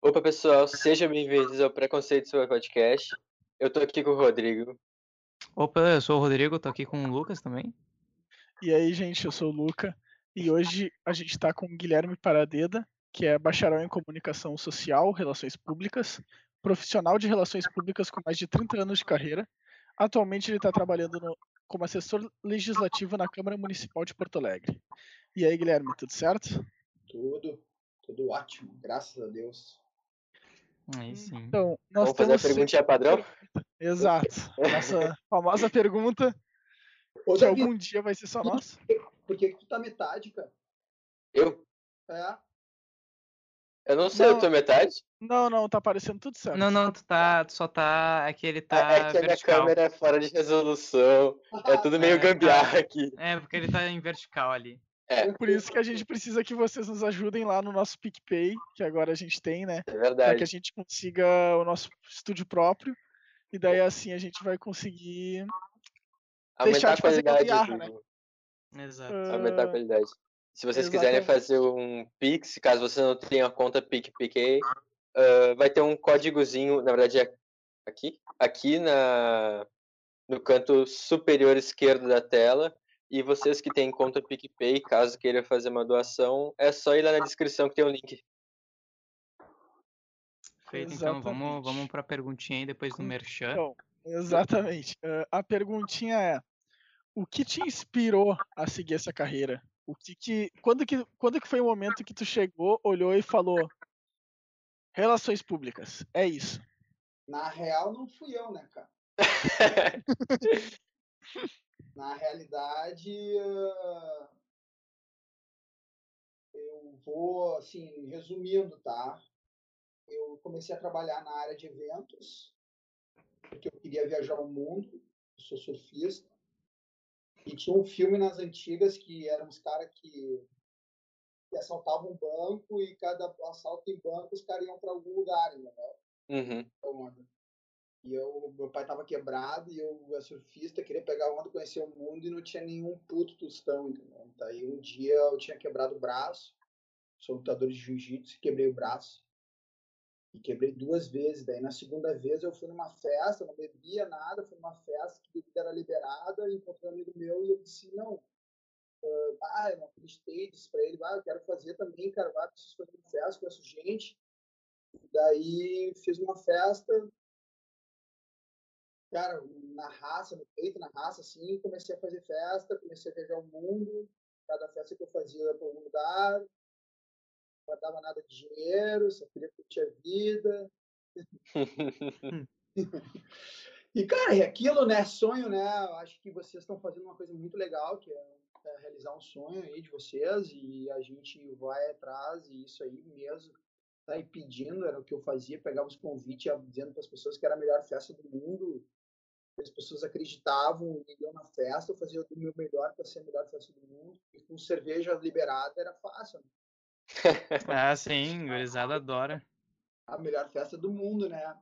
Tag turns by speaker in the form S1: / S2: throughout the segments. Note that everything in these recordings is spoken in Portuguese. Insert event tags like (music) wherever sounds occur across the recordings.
S1: Opa, pessoal, sejam bem-vindos ao Preconceito sobre Podcast. Eu tô aqui com o Rodrigo.
S2: Opa, eu sou o Rodrigo, tô aqui com o Lucas também.
S3: E aí, gente, eu sou o Luca e hoje a gente tá com o Guilherme Paradeda, que é bacharel em comunicação social, relações públicas, profissional de relações públicas com mais de 30 anos de carreira. Atualmente ele está trabalhando no- como assessor legislativo na Câmara Municipal de Porto Alegre. E aí, Guilherme, tudo certo?
S4: Tudo, tudo ótimo, graças a Deus.
S2: Aí sim.
S3: Então, nós
S1: Vamos fazer a
S3: temos
S1: perguntinha padrão? (laughs)
S3: Exato. Nossa famosa pergunta,
S4: Ô,
S3: que
S4: Davi,
S3: algum dia vai ser só nossa.
S4: por que, que tu tá metade, cara?
S1: Eu?
S4: É,
S1: Eu não sei,
S3: Não.
S1: eu tô metade?
S3: Não, não, tá parecendo tudo certo.
S2: Não, não, tu tá. Tu só tá. É que ele
S1: Ah,
S2: tá
S1: é que a minha câmera é fora de resolução. É tudo meio
S2: É,
S1: gambiarra aqui.
S2: É, porque ele tá em vertical ali.
S1: É,
S3: Por isso que a gente precisa que vocês nos ajudem lá no nosso PicPay, que agora a gente tem, né?
S1: é
S3: Para
S1: verdade.
S3: que a gente consiga o nosso estúdio próprio. E daí assim a gente vai conseguir. deixar
S1: Aumentar a
S3: de fazer gambiarra, né?
S2: Exato.
S1: Aumentar a
S3: ah,
S1: qualidade. Se vocês quiserem
S3: exatamente.
S1: fazer um Pix, caso você não tenha conta PicPay, ah, vai ter um códigozinho, na verdade é aqui, aqui na, no canto superior esquerdo da tela. E vocês que têm conta PicPay, caso queiram fazer uma doação, é só ir lá na descrição que tem o link.
S2: Feito, então. Vamos, vamos pra perguntinha aí depois do Merchan.
S3: Então, exatamente. Ah, a perguntinha é: o que te inspirou a seguir essa carreira? O que que, quando que, quando que foi o momento que tu chegou, olhou e falou: relações públicas, é isso.
S4: na real, não fui eu, né, cara? (laughs) Na realidade, ah, eu vou, assim, resumindo, tá? Eu comecei a trabalhar na área de eventos, porque eu queria viajar o mundo, eu sou surfista. E tinha um filme nas antigas que eram os caras que, que assaltavam um banco e cada assalto em banco os caras iam para algum lugar, entendeu?
S1: Uhum.
S4: E eu, meu pai tava quebrado e eu, era surfista, queria pegar onda, conhecer o mundo e não tinha nenhum puto tostão, entendeu? Daí um dia eu tinha quebrado o braço, sou lutador de jiu-jitsu, quebrei o braço. E quebrei duas vezes. Daí na segunda vez eu fui numa festa, não bebia nada, fui numa festa que bebida era liberada, encontrei um amigo meu e ele disse, não, ah, eu não acreditei, disse pra ele, ah, eu quero fazer também, cara, vai, preciso fazer uma festa, conheço gente. Daí fiz uma festa, cara, na raça, no peito, na raça, assim, comecei a fazer festa, comecei a viajar o mundo, cada festa que eu fazia ia para algum lugar, não guardava nada de dinheiro, só queria curtir a vida. (laughs) E, cara, é aquilo, né, sonho, né, eu acho que vocês estão fazendo uma coisa muito legal, que é, é realizar um sonho aí de vocês, e a gente vai atrás, e isso aí mesmo, tá aí pedindo, era o que eu fazia, pegava os convites, dizendo para as pessoas que era a melhor festa do mundo, as pessoas acreditavam, iam na festa, eu fazia o meu melhor para ser a melhor festa do mundo, e com cerveja liberada era fácil, né?
S2: Ah, (laughs) sim, gurizada adora.
S4: a melhor festa do mundo, né?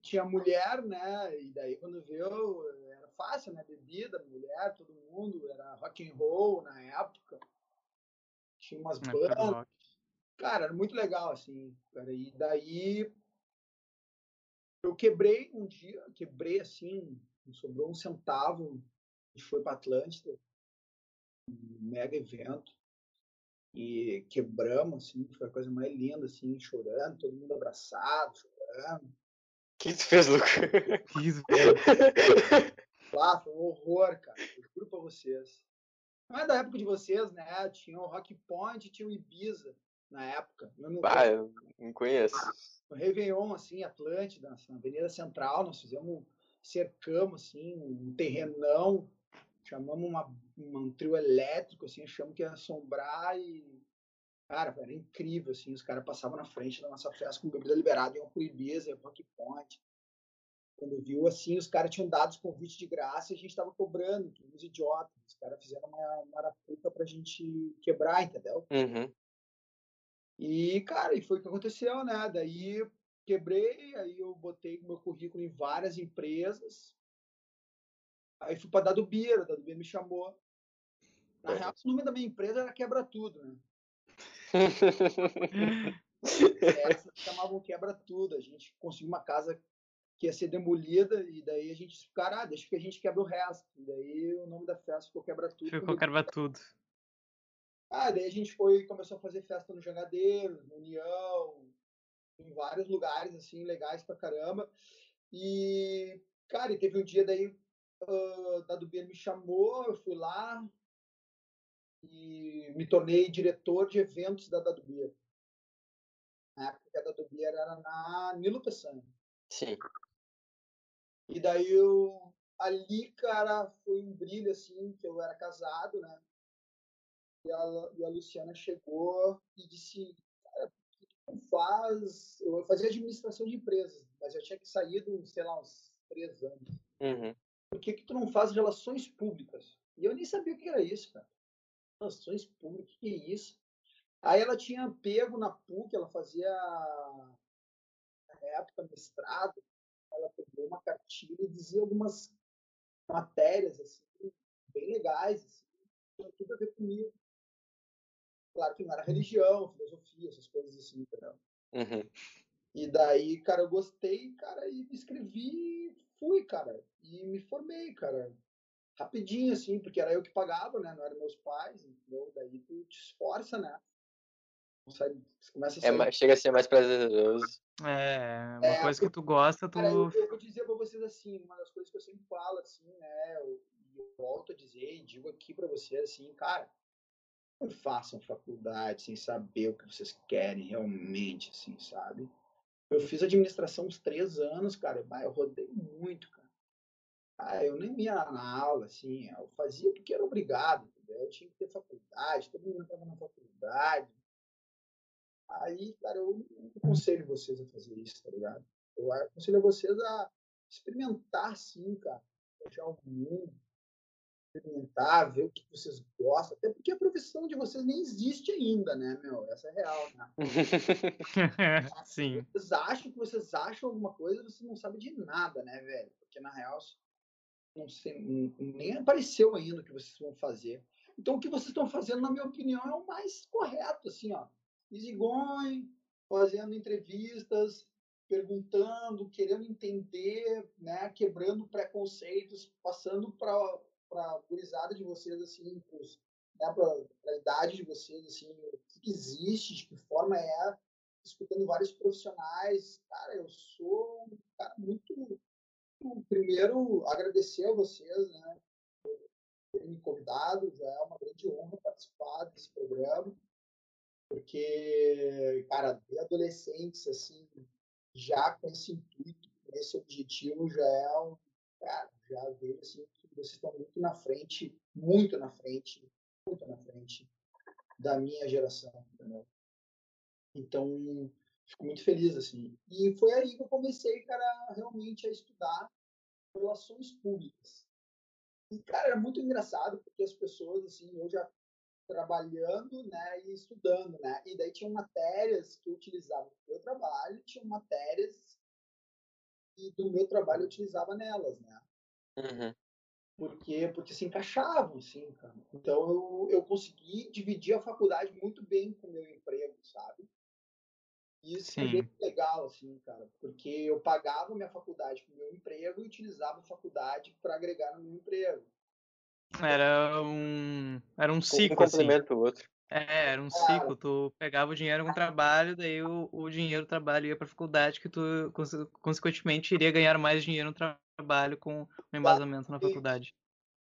S4: Tinha mulher, né? E daí quando viu, era fácil, né? Bebida, mulher, todo mundo, era rock and roll na época. Tinha umas
S2: Na
S4: bandas, cara, era muito legal, assim, cara. E daí eu quebrei um dia, quebrei assim, sobrou um centavo, gente foi para Atlântida, um mega evento, e quebramos, assim, foi a coisa mais linda, assim, chorando, todo mundo abraçado, chorando.
S1: O que tu fez, Luca? (laughs)
S2: Isso, (laughs)
S4: Ah, foi um horror, cara, eu juro pra vocês. Não é da época de vocês, né? Tinha o Rock Point e tinha o Ibiza na época. Eu não
S1: Ah, eu não conheço.
S4: no Réveillon, assim, Atlântida, na Avenida Central, nós fizemos, cercamos, assim, um terrenão, chamamos uma, um trio elétrico, assim, achamos que ia assombrar e, cara, era incrível, assim, os caras passavam na frente da nossa festa com bebida liberada, iam pro Ibiza, Rock Point. Quando viu, assim, os caras tinham dado os convites de graça e a gente tava cobrando, que uns idiotas. Os caras fizeram uma marapuca pra gente quebrar, entendeu?
S1: Uhum.
S4: E, cara, e foi o que aconteceu, né? Daí quebrei, aí eu botei meu currículo em várias empresas. Aí fui para Dado Beer, a Dado Beer me chamou. Na
S1: É.
S4: real, o nome da minha empresa era Quebra Tudo, né? (laughs) Essa chamavam Quebra Tudo. A gente conseguiu uma casa que ia ser demolida e daí a gente, cara, ah, deixa que a gente quebra o resto. E daí o nome da festa ficou Quebra Tudo.
S2: Ficou carva tudo.
S4: Ah, daí a gente foi começou a fazer festa no Jangadeiro, no União, em vários lugares assim legais pra caramba. E cara, e teve um dia daí uh, Dado Beer me chamou, eu fui lá e me tornei diretor de eventos da Dado Beer. Na época a Dado Beer era na Nilo Peçanha.
S1: Sim.
S4: E daí eu ali, cara, foi um brilho assim, que eu era casado, né? E a, e a Luciana chegou e disse, cara, por que tu faz? Eu fazia administração de empresas, mas eu tinha que sair de, sei lá, uns três anos.
S1: Uhum.
S4: Por que, que tu não faz relações públicas? E eu nem sabia o que era isso, cara. Relações públicas, que é isso? Aí ela tinha pego na PUC, ela fazia, na época, mestrado, ela pegou uma cartilha e dizia algumas matérias, assim, bem legais, assim, tinha tudo a ver comigo. Claro que não era religião, filosofia, essas coisas assim, entendeu?
S1: Uhum.
S4: E daí, cara, eu gostei, cara, e me inscrevi e fui, cara. E me formei, cara. Rapidinho, assim, porque era eu que pagava, né? Não eram meus pais, entendeu? Daí tu te esforça, né? Sai, começa a
S1: É, mais- chega a ser mais prazeroso.
S2: É, uma
S4: É,
S2: coisa que tu gosta, tu.
S4: Cara, eu, eu vou dizer pra vocês assim, uma das coisas que eu sempre falo, assim, né? Eu, eu volto a dizer e digo aqui pra vocês, assim, cara, não façam faculdade sem saber o que vocês querem realmente, assim, sabe? Eu fiz administração uns três anos, cara, eu rodei muito, cara. Ah, eu nem ia na aula, assim, eu fazia porque era obrigado, entendeu? Eu tinha que ter faculdade, todo mundo estava na faculdade. Aí, cara, eu não aconselho vocês a fazer isso, tá ligado? Eu aconselho vocês a experimentar, sim, cara. Fechar o mundo, experimentar, ver o que vocês gostam. Até porque a profissão de vocês nem existe ainda, né, meu? Essa é real, né? (laughs)
S2: Sim.
S4: Vocês acham que vocês acham alguma coisa, vocês não sabem de nada, né, velho? Porque na real não sei, nem apareceu ainda o que vocês vão fazer. Então o que vocês estão fazendo, na minha opinião, é o mais correto, assim, ó. Easy going, fazendo entrevistas, perguntando, querendo entender, né, quebrando preconceitos, passando para a gurizada de vocês, assim, né, para a idade de vocês, assim, o que que existe, de que forma é, escutando vários profissionais. Cara, eu sou um cara muito. Primeiro, agradecer a vocês, né, por terem me convidado. Já é uma grande honra participar desse programa, porque, cara, de adolescentes, assim, já com esse intuito, com esse objetivo, já é um. Cara, já vejo, assim, vocês estão muito na frente, muito na frente, muito na frente da minha geração, entendeu? Então, fico muito feliz, assim. E foi aí que eu comecei, cara, realmente a estudar relações públicas. E, cara, era muito engraçado, porque as pessoas, assim, eu já trabalhando, né, e estudando, né, e daí tinham matérias que eu utilizava no meu trabalho, tinham matérias e do meu trabalho eu utilizava nelas, né,
S1: Uhum.
S4: Porque porque se encaixavam, assim, cara. Então eu, eu consegui dividir a faculdade muito bem com o meu emprego, sabe? E isso foi
S2: Sim.
S4: bem legal, assim, cara, porque eu pagava minha faculdade com o meu emprego e utilizava a faculdade para agregar no meu emprego.
S2: Era um. Era um
S1: Um
S2: ciclo, assim.
S1: complementa o outro.
S2: É, era um ciclo. Tu pegava o dinheiro com o trabalho, daí o, o dinheiro do trabalho ia pra faculdade, que tu, conse- consequentemente, iria ganhar mais dinheiro no tra- trabalho com o embasamento na faculdade.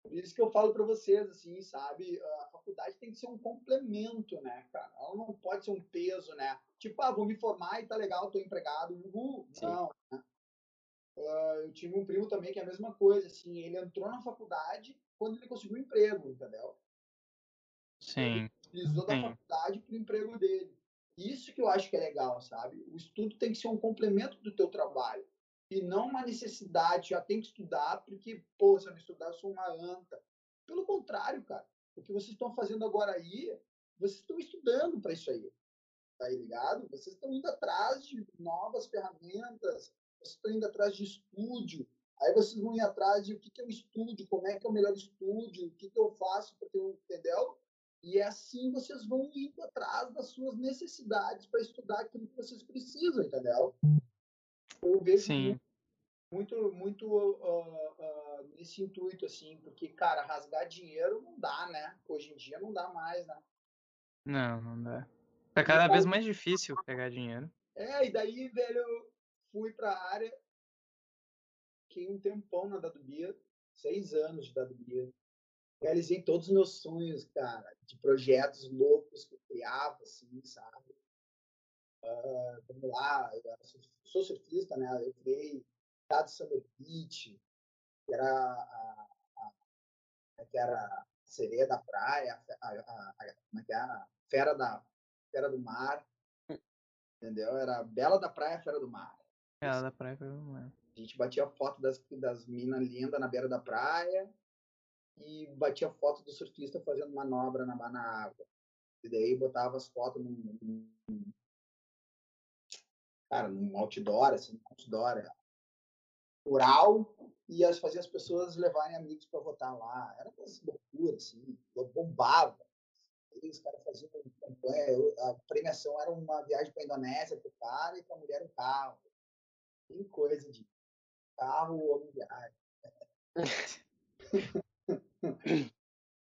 S4: Por isso que eu falo para vocês, assim, sabe? A faculdade tem que ser um complemento, né, cara? Ela não pode ser um peso, né? Tipo, ah, vou me formar e tá legal, tô empregado, uhul.
S1: Sim.
S4: Não, né? Ah, eu tive um primo também que é a mesma coisa, assim, ele entrou na faculdade quando ele conseguiu um emprego, entendeu?
S2: Sim.
S4: Utilizou da
S2: Sim.
S4: faculdade pro emprego dele. Isso que eu acho que é legal, sabe? O estudo tem que ser um complemento do teu trabalho. E não uma necessidade, já tem que estudar, porque, pô, se eu não estudar, eu sou uma anta. Pelo contrário, cara. O que vocês estão fazendo agora aí, vocês estão estudando para isso aí. Tá aí ligado? Vocês estão indo atrás de novas ferramentas, vocês estão indo atrás de estúdio, Aí vocês vão ir atrás de o que, que é o estúdio, como é que é o melhor estúdio, o que, que eu faço para ter um, entendeu? E é assim vocês vão indo atrás das suas necessidades para estudar aquilo que vocês precisam, entendeu? Eu vejo
S2: Sim.
S4: Muito, muito uh, uh, nesse intuito, assim, porque, cara, rasgar dinheiro não dá, né? Hoje em dia não dá mais, né?
S2: Não, não dá. Tá cada vez mais difícil pegar dinheiro.
S4: É, e daí, velho, eu fui pra área, fiquei um tempão na Dadubia, seis anos de Dadubia. Realizei todos os meus sonhos, cara, de projetos loucos que eu criava, assim, sabe? Uh, vamos lá, eu sou surfista, né? Eu criei Estado Summer Beach, que era a, a, a, que era a sereia da praia, a, a, como é que é? a fera, da, fera do mar, entendeu? Era Bela da Praia, Fera do Mar.
S2: Bela da Praia, Fera do Mar.
S4: A gente batia foto das, das minas lindas na beira da praia e batia foto do surfista fazendo manobra na, na água. E daí botava as fotos num, num cara, num outdoor, assim, outdoor rural, e as, fazia as pessoas levarem amigos para votar lá. Era uma loucura, assim, bombava. Aí os caras faziam campanha, a premiação era uma viagem para a Indonésia para o cara e para a mulher um carro. Tem coisa de carro ou viagem. (laughs)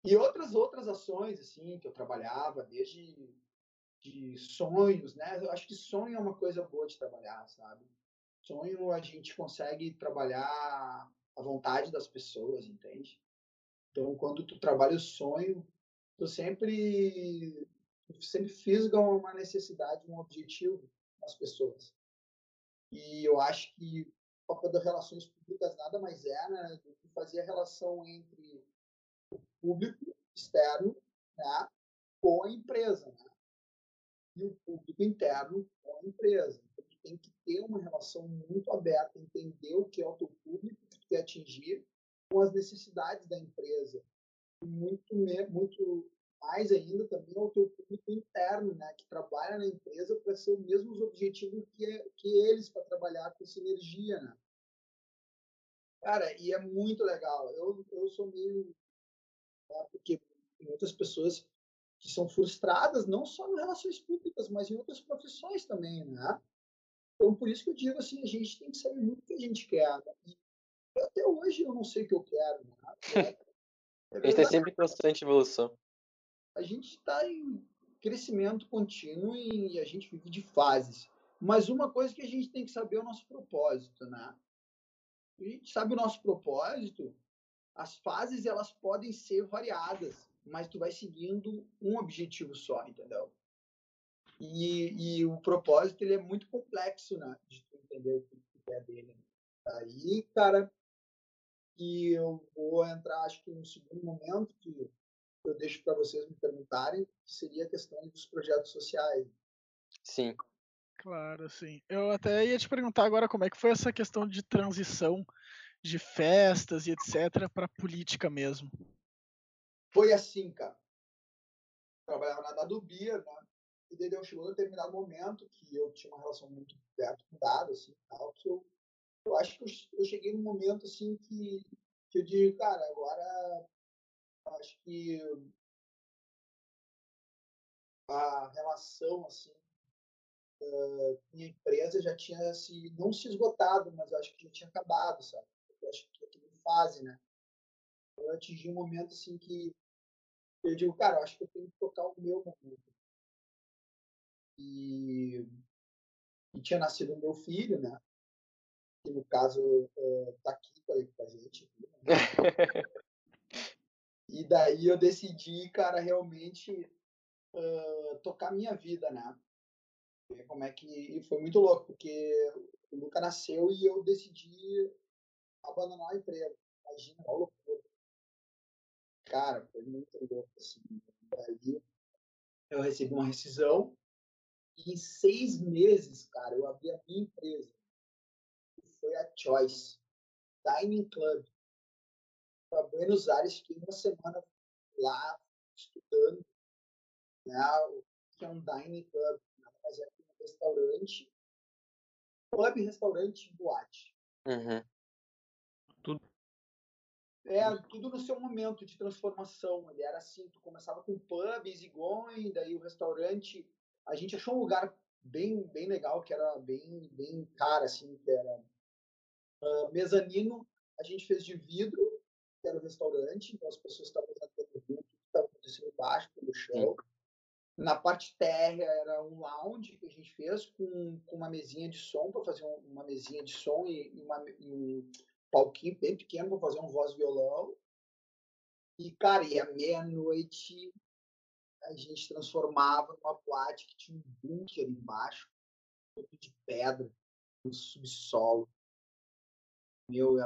S4: e outras outras ações assim que eu trabalhava desde de sonhos, né? Eu acho que sonho é uma coisa boa de trabalhar, sabe? Sonho a gente consegue trabalhar a vontade das pessoas, entende? Então, quando tu trabalha o sonho, tu sempre tu sempre fisga uma necessidade, um objetivo nas pessoas. E eu acho que o papel das relações públicas nada mais é né, do que fazer a relação entre o público externo né, com a empresa. Né? e o público interno com a empresa. Tem que ter uma relação muito aberta, entender o que é o teu público que tu quer atingir com as necessidades da empresa. Muito, muito mais ainda também ao teu público interno, né, que trabalha na empresa para ser os mesmos objetivos que, que eles para trabalhar com sinergia, né? Cara, e é muito legal. Eu, eu sou meio. Né, porque muitas pessoas que são frustradas não só em relações públicas, mas em outras profissões também, né? Então, por isso que eu digo assim, a gente tem que saber muito o que a gente quer. Né? E até hoje eu não sei o que eu quero. Né?
S1: É, (laughs) é a gente está sempre em constante evolução.
S4: A gente está em crescimento contínuo e a gente vive de fases. Mas uma coisa que a gente tem que saber é o nosso propósito, né? A gente sabe o nosso propósito, as fases elas podem ser variadas mas tu vai seguindo um objetivo só, entendeu? E, e o propósito ele é muito complexo, né? De tu entender o que é dele. Aí, cara, que eu vou entrar, acho que no segundo momento que eu deixo para vocês me perguntarem, que seria a questão dos projetos sociais.
S1: Sim.
S3: Claro, sim. Eu até ia te perguntar agora como é que foi essa questão de transição de festas e etc para política mesmo.
S4: Foi assim, cara. Trabalhava na Dadubia, né? E daí eu chegou um determinado momento que eu tinha uma relação muito perto com dado, assim, tal, que eu, eu acho que eu, cheguei num momento, assim, que, que eu digo, cara, agora acho que a relação, assim, uh, minha empresa já tinha se, não se esgotado, mas acho que já tinha acabado, sabe? Eu acho que aquilo fase, né? Eu atingi um momento, assim, que eu digo, cara, eu acho que eu tenho que tocar o meu momento. E, e tinha nascido meu filho, né? Que no caso é, aqui com a gente. Né? (laughs) e daí eu decidi, cara, realmente uh, tocar minha vida, né? Como é que. E foi muito louco, porque o Luca nasceu e eu decidi abandonar o emprego. Imagina, a loucura cara, foi muito louco, assim. Daí eu recebi uma rescisão e em seis meses, cara, eu abri a minha empresa. Que foi a Choice Dining Club. Para Buenos Aires, fiquei uma semana lá estudando né, o que é um dining club. Mas é um restaurante, club, restaurante, boate.
S1: Uhum.
S4: É, tudo no seu momento de transformação. Ele era assim, tu começava com pub, easygoing, daí o restaurante. A gente achou um lugar bem, bem legal, que era bem, bem cara, assim, que era uh, mezanino. A gente fez de vidro, que era o restaurante, então as pessoas estavam usando o vidro, estava acontecendo embaixo, pelo chão. Na parte térrea era um lounge que a gente fez com, com uma mesinha de som, para fazer um, uma mesinha de som e, e, uma, e um palquinho bem pequeno para fazer um voz violão. E, cara, e à meia-noite a gente transformava numa boate que tinha um bunker embaixo, todo de pedra, no subsolo. Meu,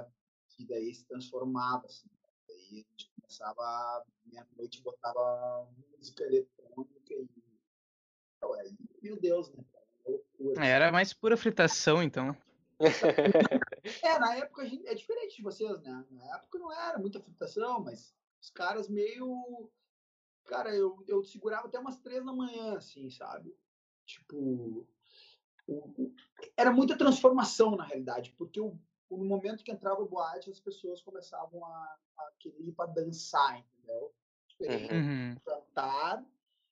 S4: e daí se transformava, assim. Daí a gente começava, meia-noite, botava música eletrônica e. Então, aí, meu Deus, né?
S2: Loucura. Era mais pura fritação, então. (laughs)
S4: é, na época a gente, é diferente de vocês, né? Na época não era muita fritação, mas os caras meio. Cara, eu, eu segurava até umas três da manhã, assim, sabe? Tipo. O, era muita transformação, na realidade, porque o, no momento que entrava o boate, as pessoas começavam a, a querer ir para dançar, entendeu? Diferente
S2: uhum.
S4: do jantar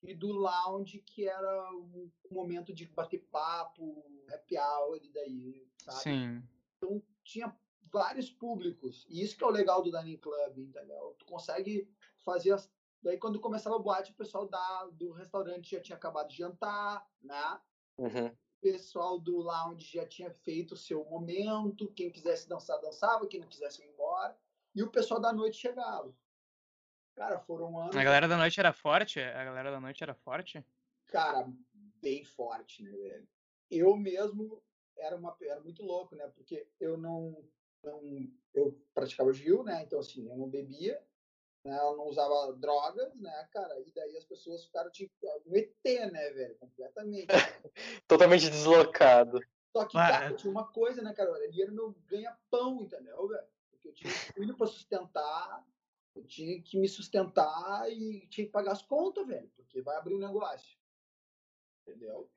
S4: e do lounge, que era um, um momento de bater papo, happy hour e daí, sabe?
S2: Sim.
S4: Então tinha vários públicos. E isso que é o legal do dining club, entendeu? Tu consegue fazer as... Daí quando começava a boate, o pessoal da, do restaurante já tinha acabado de jantar, né?
S1: Uhum.
S4: O pessoal do lounge já tinha feito o seu momento. Quem quisesse dançar, dançava. Quem não quisesse ir embora. E o pessoal da noite chegava. Cara, foram anos.
S2: A galera da noite era forte? A galera da noite era forte?
S4: Cara, bem forte, né, velho? Eu mesmo era, uma, era muito louco, né? Porque eu não, não. Eu praticava Gil, né? Então, assim, eu não bebia, né? Eu não usava drogas, né, cara? E daí as pessoas ficaram tipo um ET, né, velho? Completamente. (laughs)
S1: Totalmente deslocado.
S4: Só que, cara, tinha uma coisa, né, cara? Ele era meu ganha-pão, entendeu, velho? Porque eu tinha filho pra sustentar, eu tinha que me sustentar e tinha que pagar as contas, velho, porque vai abrir um negócio. Entendeu?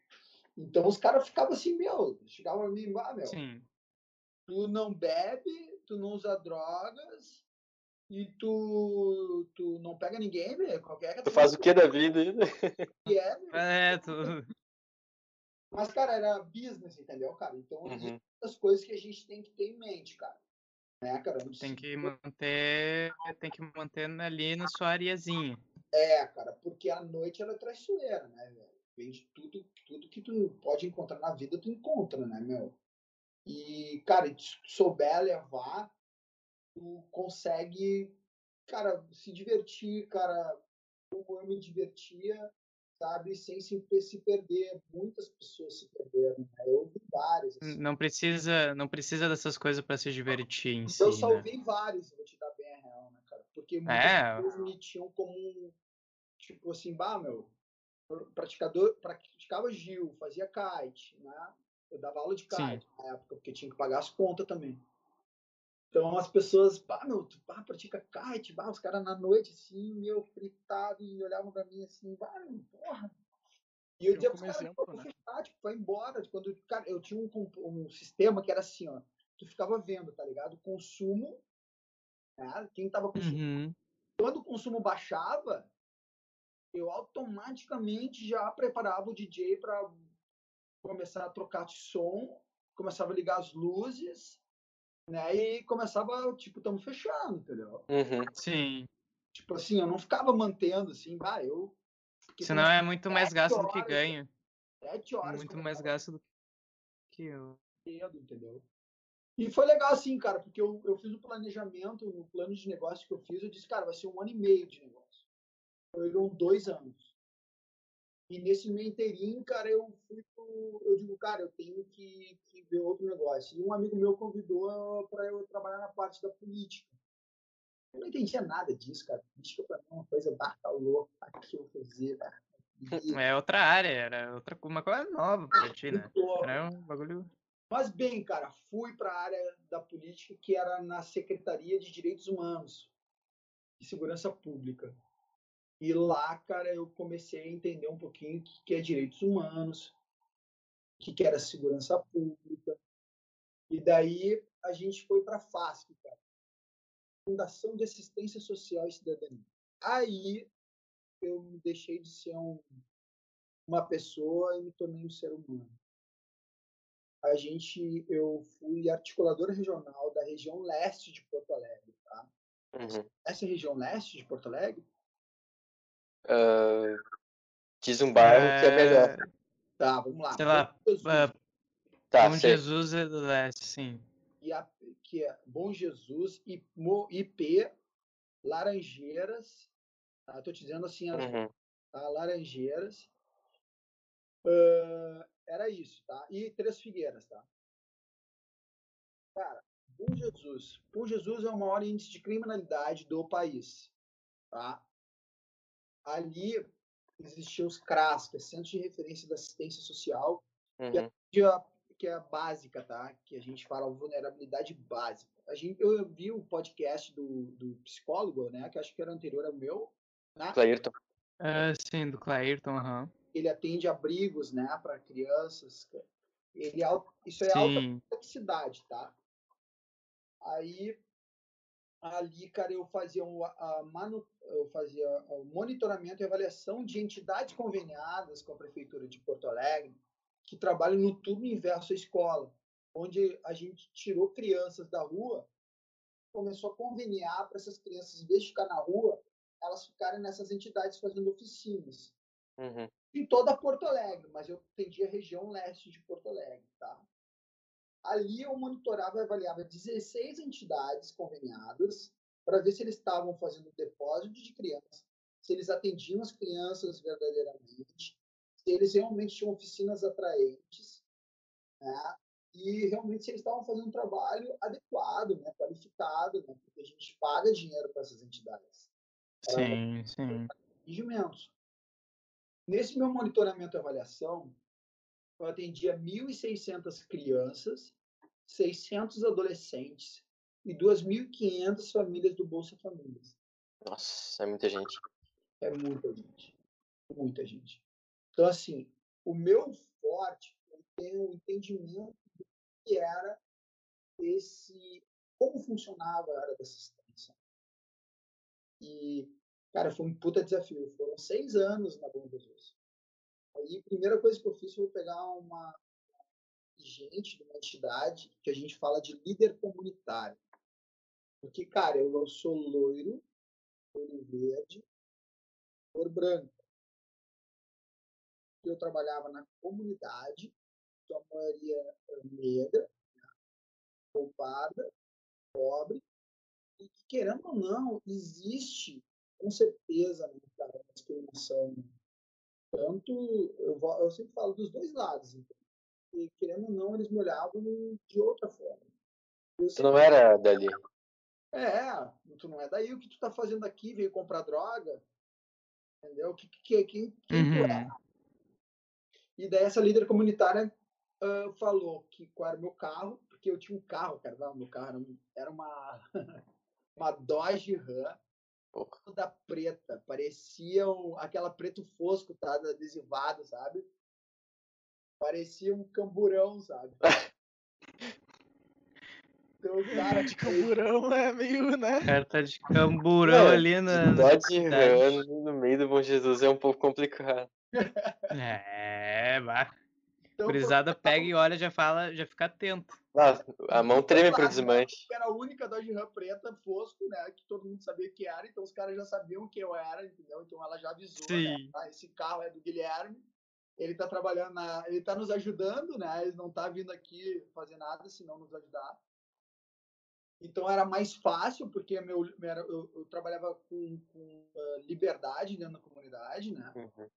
S4: Então os caras ficavam assim, meu, chegavam a mim, ah, meu,
S2: Sim.
S4: tu não bebe, tu não usa drogas e tu, tu não pega ninguém, velho. Qualquer
S1: Tu faz o que da vida ainda?
S4: que é. (laughs)
S2: É, tu... (laughs)
S4: Mas, cara, era business, entendeu, cara? Então,
S1: Uhum.
S4: as coisas que a gente tem que ter em mente, cara. Né, cara? Não
S2: Tem que manter. Tem que manter ali na sua areazinha.
S4: É, cara, porque a noite ela é traiçoeira, né, velho? Vem de tudo, tudo que tu pode encontrar na vida, tu encontra, né, meu? E, cara, se souber levar, tu consegue, cara, se divertir, cara, como eu me divertia, sabe, sem se, se perder. Muitas pessoas se perderam, né? Eu vi várias. assim.
S2: Não precisa, não precisa dessas coisas pra se divertir em si.
S4: Eu
S2: né?
S4: salvei vários, vou te dar bem a real, né, cara? Porque muitas
S2: É.
S4: pessoas me tinham como um, tipo assim, bah, meu, praticador, praticava Gil, fazia kite, né? Eu dava aula de
S2: Sim.
S4: kite na época, porque tinha que pagar as contas também. Então as pessoas, bah, meu, tu bah, pratica kite, bah, os caras na noite, assim, meu, fritado, e olhavam pra mim assim, bah, meu, porra. E eu
S3: Eu
S4: dizia pros caras,
S3: exemplo,
S4: pô,
S3: né?
S4: fechar, tipo, vai embora. Quando, cara, eu tinha um, um sistema que era assim, ó, tu ficava vendo, tá ligado? Consumo, né? Quem tava consumindo
S2: Uhum.
S4: quando o consumo baixava, eu automaticamente já preparava o DJ para começar a trocar de som, começava a ligar as luzes, né? E começava, tipo, estamos fechando, entendeu?
S1: Uhum.
S2: Sim.
S4: Tipo assim, eu não ficava mantendo assim, bah, eu. porque
S2: Senão é muito mais gasto do que
S4: horas,
S2: ganho.
S4: Sete horas.
S2: Muito mais gasto do que eu.
S4: entendeu? E foi legal assim, cara, porque eu, eu fiz o planejamento, no plano de negócio que eu fiz, eu disse, cara, vai ser um ano e meio de negócio. Foram dois anos. E nesse meio inteirinho, cara, eu fui pro, eu digo, cara, eu tenho que, que ver outro negócio. E um amigo meu convidou para eu trabalhar na parte da política. Eu não entendia nada disso, cara. Política pra mim é uma coisa barca louca, que eu fazia, cara. (laughs) E-
S2: É outra área, era outra uma coisa nova pra ti, né? Era um bagulho.
S4: Mas bem, cara, fui para a área da política que era na Secretaria de Direitos Humanos e Segurança Pública. E lá, cara, eu comecei a entender um pouquinho o que que é direitos humanos, o que que era segurança pública. E daí a gente foi para a FASC, cara. Fundação de Assistência Social e Cidadania. Aí eu deixei de ser um, uma pessoa e me tornei um ser humano. A gente, eu fui articulador regional da região leste de Porto Alegre, tá?
S1: Uhum.
S4: Essa região leste de Porto Alegre?
S1: Uh, diz um bairro que é melhor.
S4: Tá, vamos lá.
S2: Sei lá,
S4: Bom Jesus,
S2: uh,
S1: Tá,
S2: Bom
S1: sei.
S2: Jesus é do leste, sim.
S4: e a- que é Bom Jesus, I- Mo- IP, Laranjeiras, tá? Tô te dizendo assim, as
S1: Uhum.
S4: tá? Laranjeiras. Ah, era isso, tá? E Três Figueiras, tá? Cara, Bom Jesus. Bom Jesus é o maior índice de criminalidade do país, tá? Ali existiam os CRAS, que é Centro de Referência da Assistência Social,
S1: Uhum.
S4: que é, que é a básica, tá? Que a gente fala vulnerabilidade básica. A gente, eu vi o podcast do, do psicólogo, né? Que acho que era anterior ao meu, né?
S1: Clairton.
S2: Ah, sim, do Clairton, aham.
S4: ele atende abrigos, né, para crianças. Ele é isso é alta
S2: Sim.
S4: complexidade, tá? Aí ali, cara, eu fazia um, a, manu, eu fazia o monitoramento e avaliação de entidades conveniadas com a prefeitura de Porto Alegre que trabalham no turno inverso à escola, onde a gente tirou crianças da rua, começou a conveniar para essas crianças, em vez de ficar na rua, elas ficarem nessas entidades fazendo oficinas
S1: Uhum.
S4: em toda Porto Alegre, mas eu atendi a região leste de Porto Alegre, tá? Ali eu monitorava e avaliava 16 entidades conveniadas para ver se eles estavam fazendo depósito de crianças, se eles atendiam as crianças verdadeiramente, se eles realmente tinham oficinas atraentes, né? E realmente se eles estavam fazendo um trabalho adequado, né? qualificado, né? porque a gente paga dinheiro para essas entidades
S2: Sim, sim.
S4: atendimentos. Nesse meu monitoramento e avaliação, eu atendia 1.600 crianças, 600 adolescentes e 2.500 famílias do Bolsa Famílias.
S1: Nossa, é muita gente.
S4: É muita gente. Muita gente. Então, assim, o meu forte, tenho um entendimento do que era esse, como funcionava a área da assistência. E, cara, foi um puta desafio. Foram seis anos na Bom Jesus. Aí, a primeira coisa que eu fiz foi pegar uma gente de uma entidade que a gente fala de líder comunitário. Porque, cara, eu sou loiro, olho verde, cor branca. Eu trabalhava na comunidade, sua maioria negra, ou parda, pobre, e que, querendo ou não, existe, com certeza, né, cara, discriminação. Tanto, eu, eu sempre falo dos dois lados, então, e querendo ou não, eles me olhavam de outra forma. Eu
S1: Tu não era dali.
S4: É, tu não é daí o que tu tá fazendo aqui, veio comprar droga, entendeu? Que, que, quem, quem tu é?
S2: Uhum.
S4: E daí essa líder comunitária ah, falou que qual era o meu carro, porque eu tinha um carro, cara, não, meu carro era, um- uma, (laughs) uma Dodge Ram, toda preta, parecia um, aquela preto fosco, tá, adesivado, sabe? Parecia um camburão, sabe? (laughs) Então, (laughs) cara,
S3: de camburão é meio, né?
S2: O cara tá de (laughs) camburão
S1: É,
S2: ali na.
S1: Dodge
S2: cidade.
S1: Ram no meio do Bom Jesus é um pouco complicado.
S2: É, vá.
S4: então,
S2: Curizada (laughs) pega e olha, já fala, já fica atento.
S1: Ah, a mão treme pro desmanche.
S4: era a única Dodge Ram preta, fosco, né? Que todo mundo sabia que era, então os caras já sabiam que eu era, entendeu? Então ela já avisou, né? Ah, esse carro é do Guilherme, ele tá trabalhando, na, ele tá nos ajudando, né? Ele não tá vindo aqui fazer nada se não nos ajudar. Então era mais fácil, porque meu, era- eu, eu trabalhava com, com ah, liberdade dentro da comunidade, né?
S1: Uhum.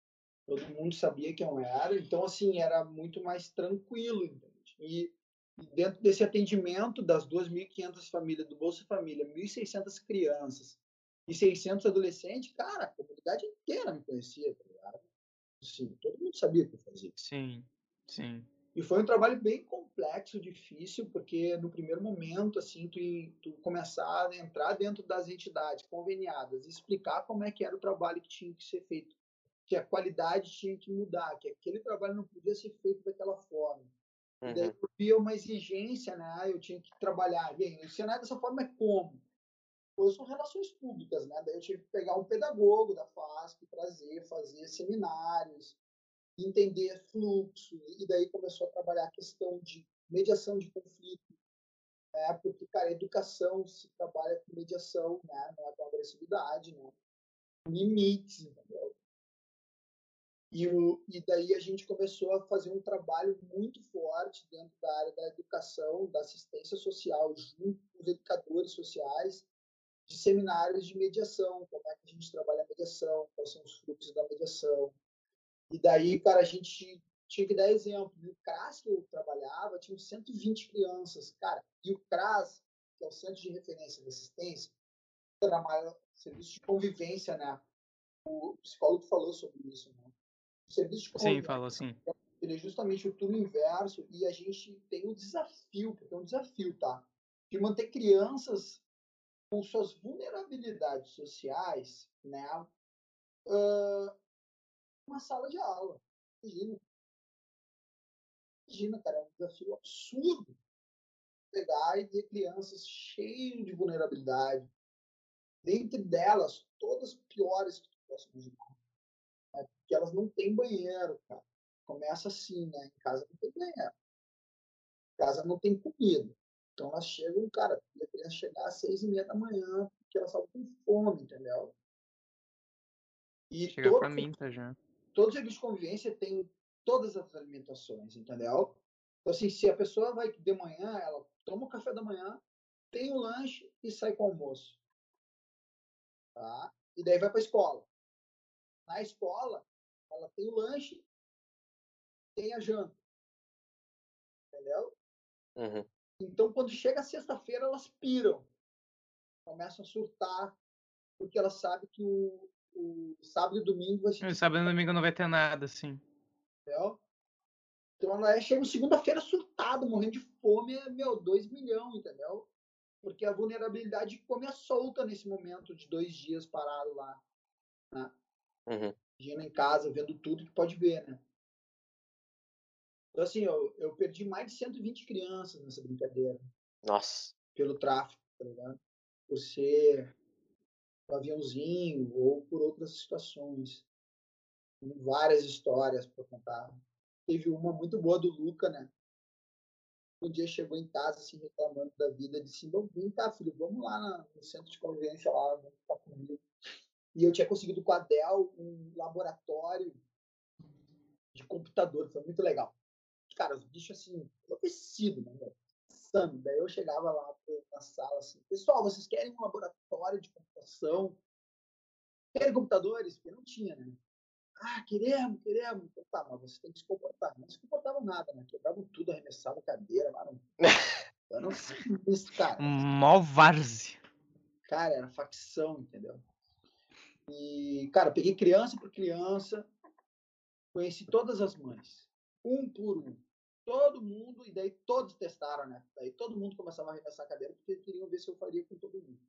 S4: todo mundo sabia quem eu era, então assim era muito mais tranquilo, entende? E e dentro desse atendimento das 2.500 famílias do Bolsa Família, 1.600 crianças e 600 adolescentes, cara, a comunidade inteira me conhecia, tá ligado? Assim, todo mundo sabia o que eu fazia.
S2: Sim, sim.
S4: E foi um trabalho bem complexo, difícil, porque no primeiro momento, assim, tu, tu começar a entrar dentro das entidades conveniadas, explicar como é que era o trabalho que tinha que ser feito, que a qualidade tinha que mudar, que aquele trabalho não podia ser feito daquela forma. E daí
S1: Uhum.
S4: eu via uma exigência, né? Eu tinha que trabalhar. Bem, se não é dessa forma, é como? eu sou relações públicas, né? Daí eu tive que pegar um pedagogo da FASP, trazer, fazer seminários, entender fluxo, e daí começou a trabalhar a questão de mediação de conflito, né? Porque, cara, educação se trabalha com mediação, né? Não é com agressividade, né? Limites, entendeu? E, o, e daí a gente começou a fazer um trabalho muito forte dentro da área da educação, da assistência social, junto com os educadores sociais, de seminários de mediação, como é que a gente trabalha a mediação, quais são os fluxos da mediação. E daí, cara, a gente tinha que dar exemplo. No CRAS que eu trabalhava, tinham 120 crianças, cara, e o CRAS, que é o Centro de Referência de Assistência, trabalha serviço de convivência, né? O psicólogo falou sobre isso, né? O serviço de
S2: convivência. Sim, falou sim.
S4: Ele é justamente o turno inverso e a gente tem um desafio, porque é um desafio, tá? De manter crianças com suas vulnerabilidades sociais, né? Uh, uma sala de aula. Imagina. Imagina, cara, é um desafio absurdo pegar e ter crianças cheias de vulnerabilidade. Dentre delas, todas piores que tu possa imaginar. Né? Porque elas não têm banheiro, cara. Começa assim, né? Em casa não tem banheiro. Em casa não tem comida. Então elas chegam, cara, a criança chegar às seis e meia da manhã, porque elas estavam com fome, entendeu?
S2: E Chega todo, faminta já.
S4: Todo serviço de convivência tem todas as alimentações, entendeu? Então, assim, se a pessoa vai de manhã, ela toma o café da manhã, tem o lanche e sai com o almoço. Tá? E daí vai para a escola. Na escola, ela tem o lanche, tem a janta. Entendeu?
S1: Uhum.
S4: Então, quando chega sexta-feira, elas piram, começam a surtar, porque elas sabem que o, o sábado e domingo vai ser.
S2: Sábado e domingo não vai ter nada, sim.
S4: Entendeu? Então, ela é, chega segunda-feira surtada, morrendo de fome, é, meu, dois milhões, entendeu? Porque a vulnerabilidade come a solta nesse momento de dois dias parado lá. Né?
S1: Uhum.
S4: em casa, vendo tudo que pode ver, né? Então, assim, eu, eu perdi mais de 120 crianças nessa brincadeira.
S1: Nossa.
S4: Pelo tráfico, tá ligado? Por ser um aviãozinho ou por outras situações. Tem várias histórias para contar. Teve uma muito boa do Luca, né? Um dia chegou em casa, assim, reclamando da vida, disse, vem cá, filho, vamos lá no centro de convivência lá, vamos ficar comigo. E eu tinha conseguido com a Dell um laboratório de computador, foi muito legal cara, os bichos assim, enlouquecidos, né, Insano. Daí eu chegava lá na sala assim, pessoal, vocês querem um laboratório de computação? Querem computadores? Porque não tinha, né? Ah, queremos, queremos. Então, tá, mas você tem que se comportar. Não se comportavam nada, né? Quebravam tudo, arremessavam cadeira lá no. (laughs) Eu não sei isso, cara.
S2: Mó várzea.
S4: Cara, era facção, entendeu? E, cara, peguei criança por criança, conheci todas as mães, um por um todo mundo, e daí todos testaram, né? Daí todo mundo começava a arremessar a cadeira porque queriam ver se eu faria com todo mundo.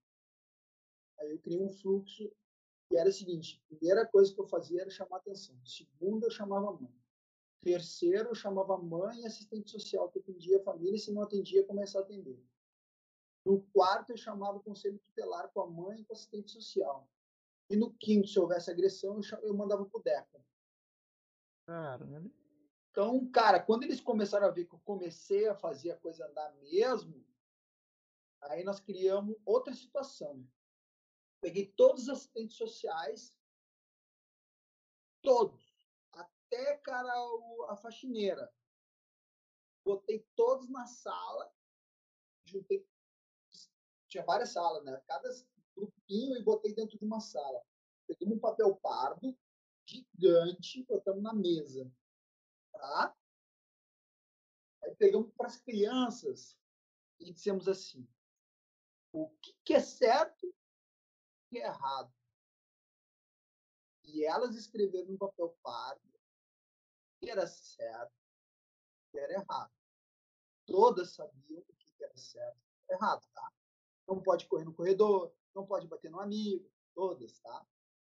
S4: Aí eu criei um fluxo e era o seguinte: primeira coisa que eu fazia era chamar atenção. Segunda, eu chamava a mãe. Terceiro, eu chamava a mãe e assistente social que atendia a família, e se não atendia, começava a atender. No quarto, eu chamava o conselho tutelar com a mãe e com o assistente social. E no quinto, se houvesse agressão, eu, mandava pro DECA.
S2: Caralho.
S4: Então, cara, quando eles começaram a ver que eu comecei a fazer a coisa andar mesmo, aí nós criamos outra situação. Peguei todos os assistentes sociais, todos, até, cara, a faxineira. Botei todos na sala, juntei, tinha várias salas, né? Cada grupinho e botei dentro de uma sala. Peguei um papel pardo, gigante, botamos na mesa Tá? Aí pegamos para as crianças e dissemos assim: o que, que é certo e o que é errado. E elas escreveram no papel pardo o que era certo e o que era errado. Todas sabiam o que era certo e errado, tá? Não pode correr no corredor, não pode bater no amigo, todas, tá?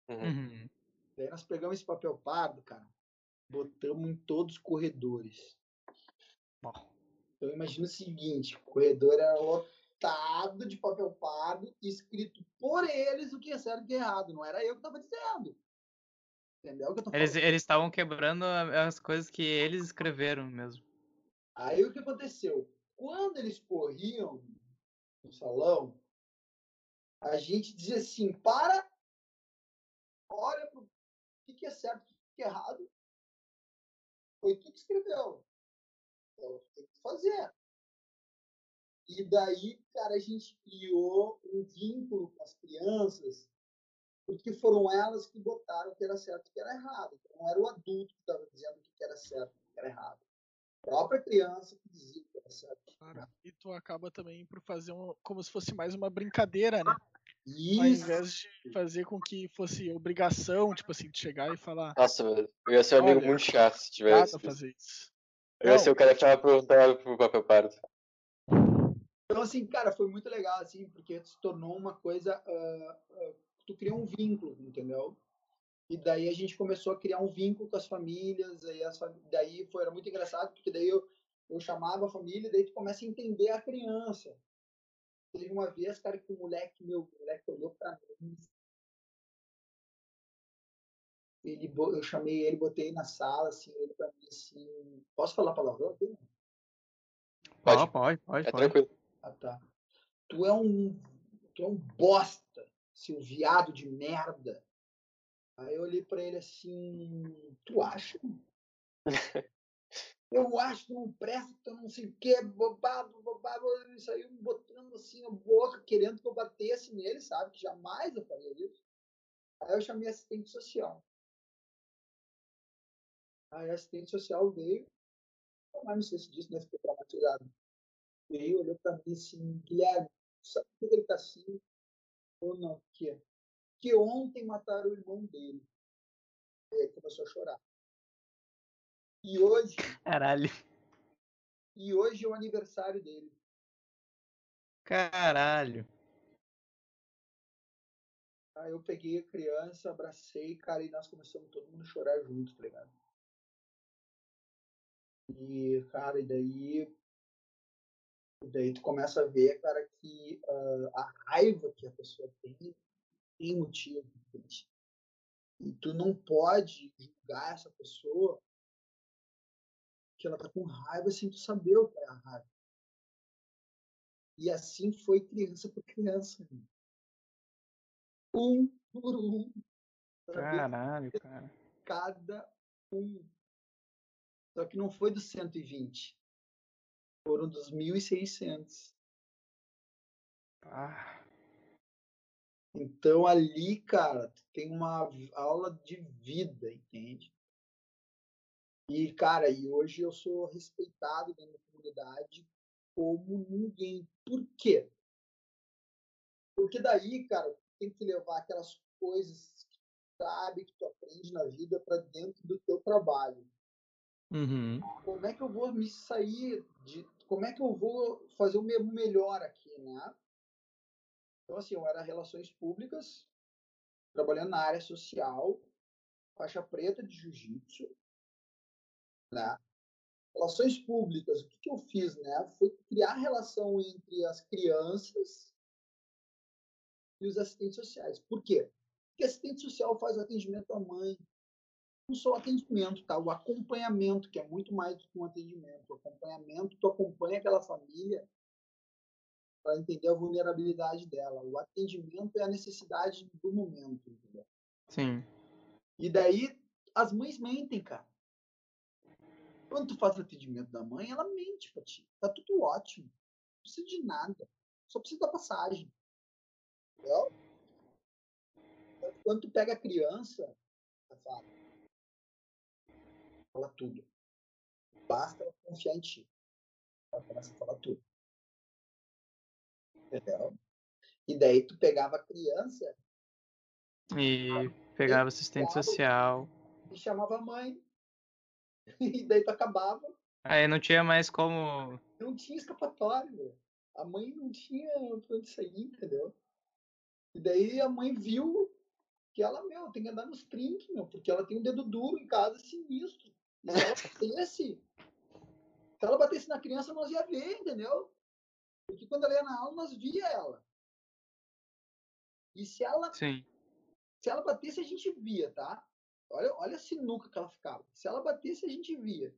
S2: Uhum.
S4: Daí nós pegamos esse papel pardo, cara, Botamos em todos os corredores. Então imagina o seguinte, o corredor era lotado de papel pardo, escrito por eles o que é certo e o que é errado. Não era eu que estava dizendo. Entendeu o que eu tô
S2: Eles estavam quebrando as coisas que eles escreveram mesmo.
S4: Aí o que aconteceu? Quando eles corriam no salão, a gente dizia assim, para, olha pro que, que é certo, o que, que é errado. Foi tu que escreveu. Então, tem que fazer. E daí, cara, a gente criou um vínculo com as crianças, porque foram elas que botaram o que era certo e o que era errado. Então, não era o adulto que estava dizendo o que era certo e o que era errado. A própria criança que dizia o que era certo. errado.
S3: E tu acaba também por fazer um, como se fosse mais uma brincadeira, né? Ao
S4: Isso.
S3: invés de fazer com que fosse obrigação, tipo assim, de chegar e falar,
S1: Nossa. Eu ia ser um amigo muito chato se
S3: nada
S1: tivesse.
S3: fazer isso.
S1: Eu ia ser o cara que tava perguntando pro papel pardo.
S4: Então, assim, cara, foi muito legal, assim, porque se tornou uma coisa. ah, ah, tu cria um vínculo, entendeu? E daí a gente começou a criar um vínculo com as famílias, aí as fami- daí foi, era muito engraçado, porque daí eu, eu chamava a família, e daí tu começa a entender a criança. Teve uma vez, cara, que o moleque, meu, o moleque olhou pra mim. Ele, eu chamei ele, botei na sala, assim, ele pra mim, assim. Posso falar palavrão aqui?
S1: Pode.
S2: Pode, pode,
S1: É
S2: pode.
S1: tranquilo.
S4: Ah, tá. Tu é um. Tu é um bosta, seu viado de merda. Aí eu olhei pra ele assim. Tu acha? (laughs) Eu acho que não presta, não sei o que, bobado, bobado. Saiu me botando assim a boca, querendo que eu batesse nele, sabe? Que jamais eu faria isso. Aí eu chamei assistente social. Aí a assistente social veio. Eu mais não sei se disso, né? Fiquei traumatizado. Veio, olhou pra mim assim, Guilherme, sabe por que ele tá assim? Ou não? Que que ontem mataram o irmão dele. Aí ele começou a chorar. E hoje,
S2: Caralho.
S4: e hoje é o aniversário dele.
S2: Caralho.
S4: Aí eu peguei a criança, abracei, cara, e nós começamos todo mundo a chorar junto, tá ligado? E, cara, e daí. E daí tu começa a ver, cara, que ah, a raiva que a pessoa tem tem motivo. entende? E tu não pode julgar essa pessoa que ela tá com raiva sem tu saber o que é a raiva. E assim foi criança por criança. irmão. Um por um.
S2: Caralho, (laughs) cara.
S4: cada um. Só que não foi dos 120. Foram dos 1.600.
S2: Ah,
S4: Então ali, cara, tem uma aula de vida, entende? E, cara, e hoje eu sou respeitado dentro da comunidade como ninguém. Por quê? Porque daí, cara, tem que levar aquelas coisas que tu sabe, que tu aprende na vida para dentro do teu trabalho.
S2: uhum.
S4: como é que eu vou me sair de como é que eu vou fazer o meu melhor aqui, né? Então assim, eu era relações públicas, trabalhando na área social, faixa preta de jiu-jitsu, né? Relações públicas, o que, que eu fiz, né? Foi criar relação entre as crianças e os assistentes sociais. Por quê? Porque assistente social faz atendimento à mãe, não só o atendimento, tá? O acompanhamento, que é muito mais do que um atendimento. O acompanhamento, tu acompanha aquela família para entender a vulnerabilidade dela. O atendimento é a necessidade do momento, entendeu?
S2: Sim.
S4: E daí as mães mentem, cara. Quando tu faz o atendimento da mãe, ela mente pra ti. Tá tudo ótimo. Não precisa de nada. Só precisa da passagem. Entendeu? Quando tu pega a criança, ela fala, fala tudo. Basta ela confiar em ti. Ela começa a falar tudo. Entendeu? E daí tu pegava a criança
S2: E pegava assistente social.
S4: e chamava a mãe. (laughs) E daí tu acabava.
S2: Aí não tinha mais como.
S4: Não tinha escapatória. A mãe não tinha pra onde sair, entendeu? E daí a mãe viu que ela, meu, tem que andar nos trinques, meu, porque ela tem um dedo duro em casa sinistro. E se ela batesse, se ela batesse na criança, nós ia ver, entendeu? Porque quando ela ia na aula, nós via ela. E se ela,
S2: Sim.
S4: se ela batesse, a gente via, tá? Olha, olha a sinuca que ela ficava. Se ela batesse, a gente via.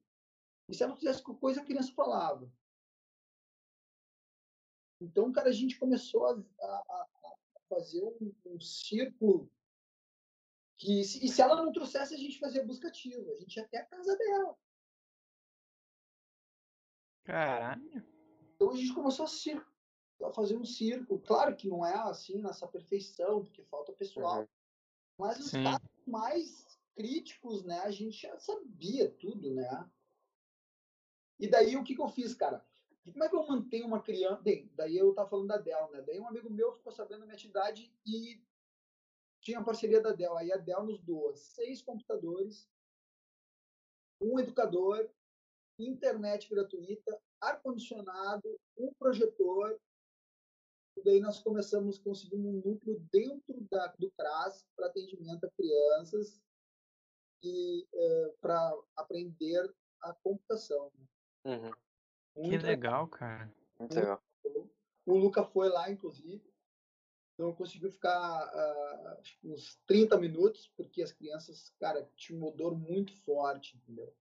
S4: E se ela fizesse coisa, a criança falava. Então, cara, a gente começou a, a, a fazer um, um círculo que, se, e se ela não trouxesse, a gente fazia busca ativa. A gente ia até a casa dela.
S2: Caralho.
S4: Então a gente começou a, a fazer um círculo. Claro que não é assim nessa perfeição, porque falta pessoal.
S1: Uhum.
S4: Mas os
S2: Sim.
S4: casos mais críticos, né? A gente já sabia tudo, né? E daí o que, que eu fiz, cara? Como é que eu mantenho uma criança? Bem, daí eu tava falando da Dell, né? Daí um amigo meu ficou sabendo da minha atividade e tinha a parceria da Dell. Aí a Dell nos doa seis computadores, um educador, internet gratuita, ar-condicionado, um projetor. E daí nós começamos a conseguir um núcleo dentro da, do CRAS para atendimento a crianças e para aprender a computação. né?
S1: Uhum.
S2: Que legal, cara.
S1: Muito legal.
S4: O Luca foi lá, inclusive. Então conseguiu ficar que uns 30 minutos, porque as crianças, cara, tinham um odor muito forte, entendeu?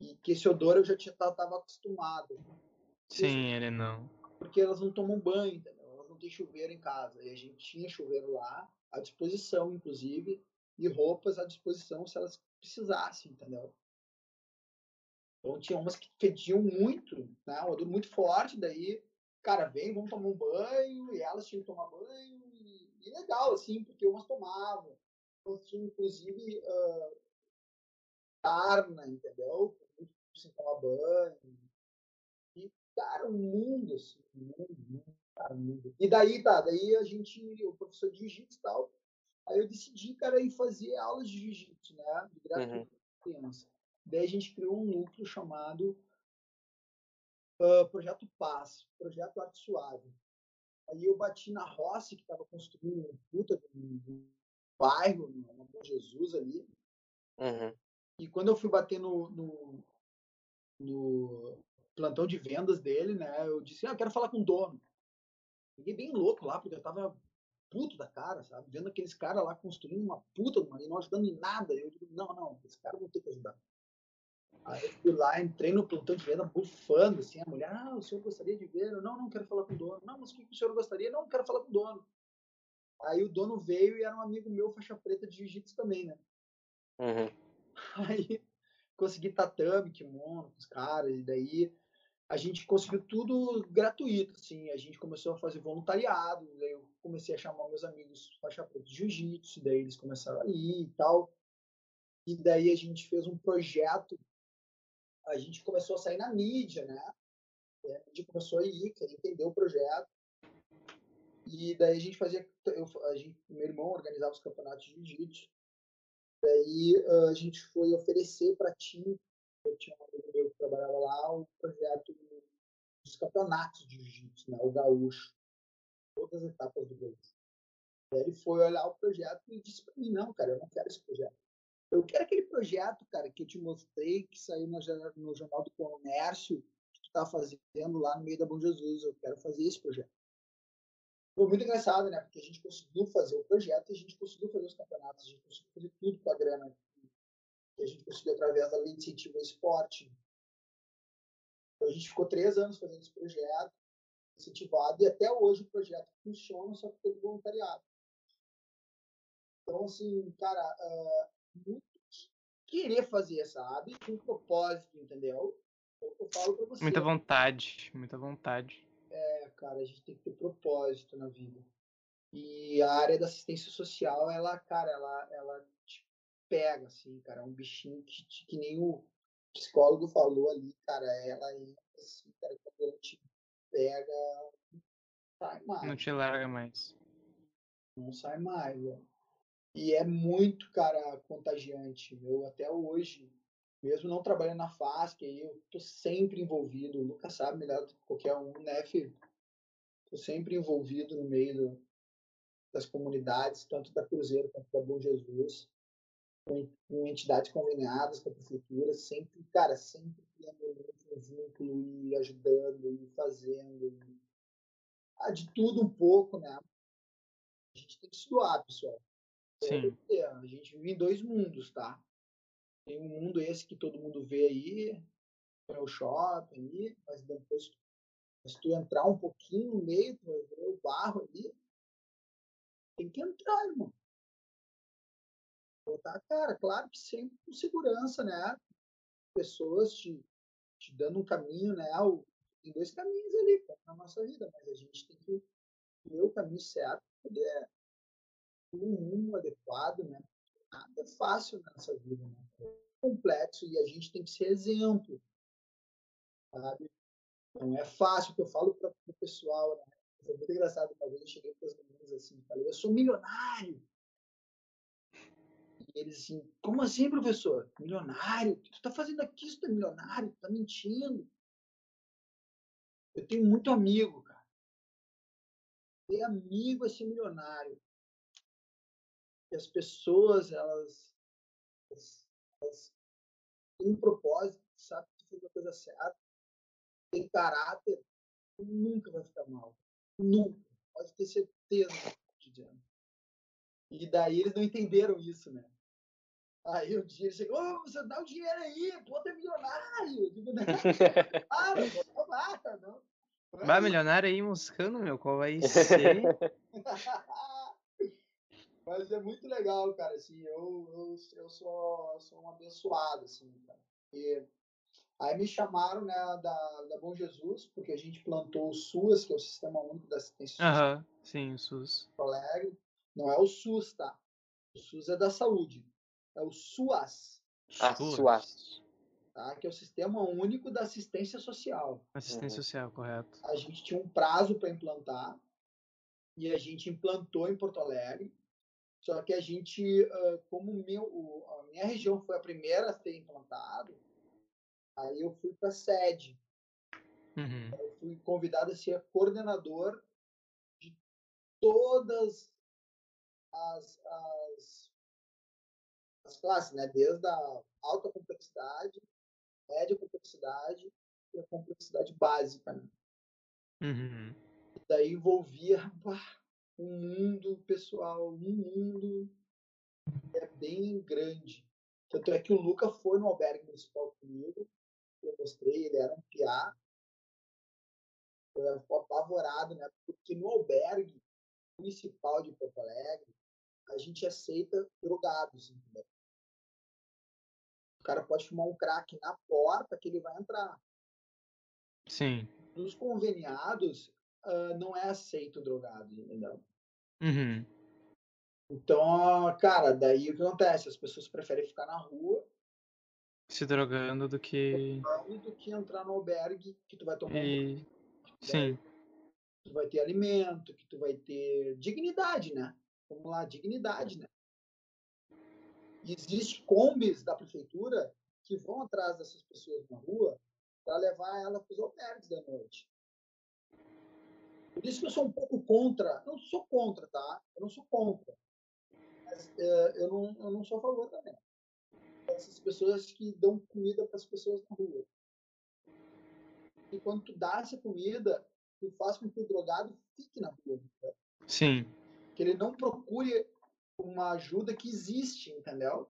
S4: E que esse odor eu já estava acostumado.
S2: Sim, ele não.
S4: Porque elas não tomam banho, entendeu? Elas não têm chuveiro em casa. E a gente tinha chuveiro lá, à disposição, inclusive, e roupas à disposição se elas precisassem, entendeu? Então tinha umas que fediam muito, né? Um odor muito forte, daí cara, vem, vamos tomar um banho, e elas tinham que tomar banho, e, e legal, assim, porque umas tomavam. Então, inclusive, uh, sarna, entendeu? Muito sem tomar banho. E, cara, um mundo, assim, um mundo, mundo, um mundo. E daí, tá, daí a gente, o professor de jiu-jitsu e tal, aí eu decidi, cara, ir fazer aulas de jiu-jitsu, né? De gratuito
S1: Uhum.
S4: Daí a gente criou um núcleo chamado uh, Projeto Paz, Projeto Arte Suave. Aí eu bati na Rossi, que estava construindo um puta um, um bairro, no Bom Jesus ali.
S1: Uhum.
S4: E quando eu fui bater no, no, no plantão de vendas dele, né, eu disse, ah, eu quero falar com o dono. Fiquei bem louco lá, porque eu tava puto da cara, sabe? Vendo aqueles caras lá construindo uma puta e não ajudando em nada. Eu digo, não, não, esse cara vão ter que ajudar. Aí eu fui lá, entrei no plantão de venda, bufando, assim, a mulher, ah, o senhor gostaria de ver? Eu, não, não quero falar com o dono. Não, mas o que o senhor gostaria? Não, quero falar com o dono. Aí o dono veio e era um amigo meu, faixa preta de jiu-jitsu também, né?
S1: Uhum. (laughs)
S4: Aí consegui tatame, kimono com os caras, e daí a gente conseguiu tudo gratuito, assim. A gente começou a fazer voluntariado, daí eu comecei a chamar meus amigos faixa preta de jiu-jitsu, daí eles começaram a ir e tal. E daí a gente fez um projeto, a gente começou a sair na mídia, né? E a mídia começou a ir, querer entender o projeto. E daí a gente fazia, eu, a gente, meu irmão organizava os campeonatos de jiu-jitsu. Daí uh, a gente foi oferecer para time, eu tinha um amigo meu que trabalhava lá, o projeto dos campeonatos de jiu-jitsu, né? O gaúcho. Todas as etapas do gaúcho. Ele foi olhar o projeto e disse para mim, não, cara, eu não quero esse projeto. Eu quero aquele projeto, cara, que eu te mostrei, que saiu no, no Jornal do Comércio, que tu tá fazendo lá no meio da Bom Jesus. Eu quero fazer esse projeto. Foi muito engraçado, né? Porque a gente conseguiu fazer o projeto a gente conseguiu fazer os campeonatos, a gente conseguiu fazer tudo com a grana que a gente conseguiu através da lei de incentivo ao esporte. Então, a gente ficou três anos fazendo esse projeto, incentivado, e até hoje o projeto funciona, só que todo voluntariado. Então, assim, cara, uh, muito querer fazer, sabe? Com propósito, entendeu? Que eu falo pra você.
S2: Muita vontade, muita vontade.
S4: É, cara, a gente tem que ter propósito na vida. E a área da assistência social, ela, cara, ela, ela te pega, assim, cara. É um bichinho que, que nem o psicólogo falou ali, cara. Ela entra assim, cara, quando ela te pega, não sai mais.
S2: Não te larga mais.
S4: Não sai mais, velho. E é muito, cara, contagiante. Eu até hoje, mesmo não trabalhando na FASC, eu tô sempre envolvido. O Lucas sabe melhor do que qualquer um, né, filho? Tô sempre envolvido no meio do, das comunidades, tanto da Cruzeiro quanto da Bom Jesus, com, com entidades conveniadas com a prefeitura, sempre, cara, sempre criando um vínculo e ajudando e fazendo. ah, de tudo um pouco, né? A gente tem que se doar, pessoal.
S2: Sim.
S4: É, a gente vive em dois mundos, tá? Tem um mundo esse que todo mundo vê aí, é o shopping aí, mas depois se tu entrar um pouquinho no meio, tu vai ver o barro ali, tem que entrar, irmão. Botar a cara, claro que sempre com segurança, né? Pessoas te, te dando um caminho, né? Tem dois caminhos ali na nossa vida, mas a gente tem que ver o caminho certo, poder um rumo adequado, né? Nada é fácil nessa vida, né? É complexo e a gente tem que ser exemplo, sabe? Não é fácil, que eu falo para o pessoal, né? Foi muito engraçado uma vez, eu cheguei para os meninos assim, falei, eu sou milionário. E eles assim, como assim, professor? Milionário? O que tu está fazendo aqui? Tu é milionário? Tu tá mentindo? Eu tenho muito amigo, cara. Ter amigo é ser milionário. E as pessoas, elas, elas, elas têm um propósito, sabe que fez a coisa certa, tem caráter, nunca vai ficar mal. Nunca. Pode ter certeza dizendo. E daí eles não entenderam isso, né? Aí um dia ele chegou, oh, você dá o dinheiro aí, pô, é milionário. Digo, (laughs) né? (laughs) ah, não, não, não.
S2: Vai milionário aí moscando, meu, qual vai ser? (laughs)
S4: Mas é muito legal, cara, assim, eu, eu, eu sou, sou um abençoado, assim, cara. E aí me chamaram, né, da, da Bom Jesus, porque a gente plantou o SUAS, que é o Sistema Único da Assistência.
S2: Aham, sim, o SUS.
S4: Alegre. Não é o SUS, tá? O SUS é da saúde. É o SUAS.
S1: Ah, SUAS.
S4: Tá? Que é o Sistema Único da Assistência Social.
S2: Assistência uhum. Social, correto.
S4: A gente tinha um prazo para implantar e a gente implantou em Porto Alegre. Só que a gente, como meu, a minha região foi a primeira a ser implantado, aí eu fui para a sede.
S2: Uhum.
S4: Eu fui convidado a ser coordenador de todas as, as, as classes, né? desde a alta complexidade, média complexidade e a complexidade básica. Né?
S2: Uhum.
S4: E daí envolvia um mundo pessoal, um mundo é bem grande. Tanto é que o Luca foi no albergue municipal comigo, eu mostrei, ele era um piá, eu apavorado, né? Porque no albergue municipal de Porto Alegre, a gente aceita drogados, entendeu? O cara pode fumar um crack na porta que ele vai entrar.
S2: Sim.
S4: Nos conveniados, uh, não é aceito drogado, entendeu?
S2: Uhum.
S4: Então, cara, daí o que acontece? As pessoas preferem ficar na rua
S2: se drogando do que
S4: do que entrar no albergue que tu vai tomar
S2: e...
S4: um...
S2: sim
S4: tu vai ter alimento que tu vai ter dignidade né vamos lá dignidade né e existe combis da prefeitura que vão atrás dessas pessoas na rua para levar ela para os albergues da noite por isso que eu sou um pouco contra não sou contra tá eu não sou contra mas é, eu não eu não sou a favor também essas pessoas que dão comida para as pessoas na rua. E quando tu dá essa comida, tu faz com que o drogado fique na rua. Né?
S2: Sim.
S4: Que ele não procure uma ajuda que existe, entendeu?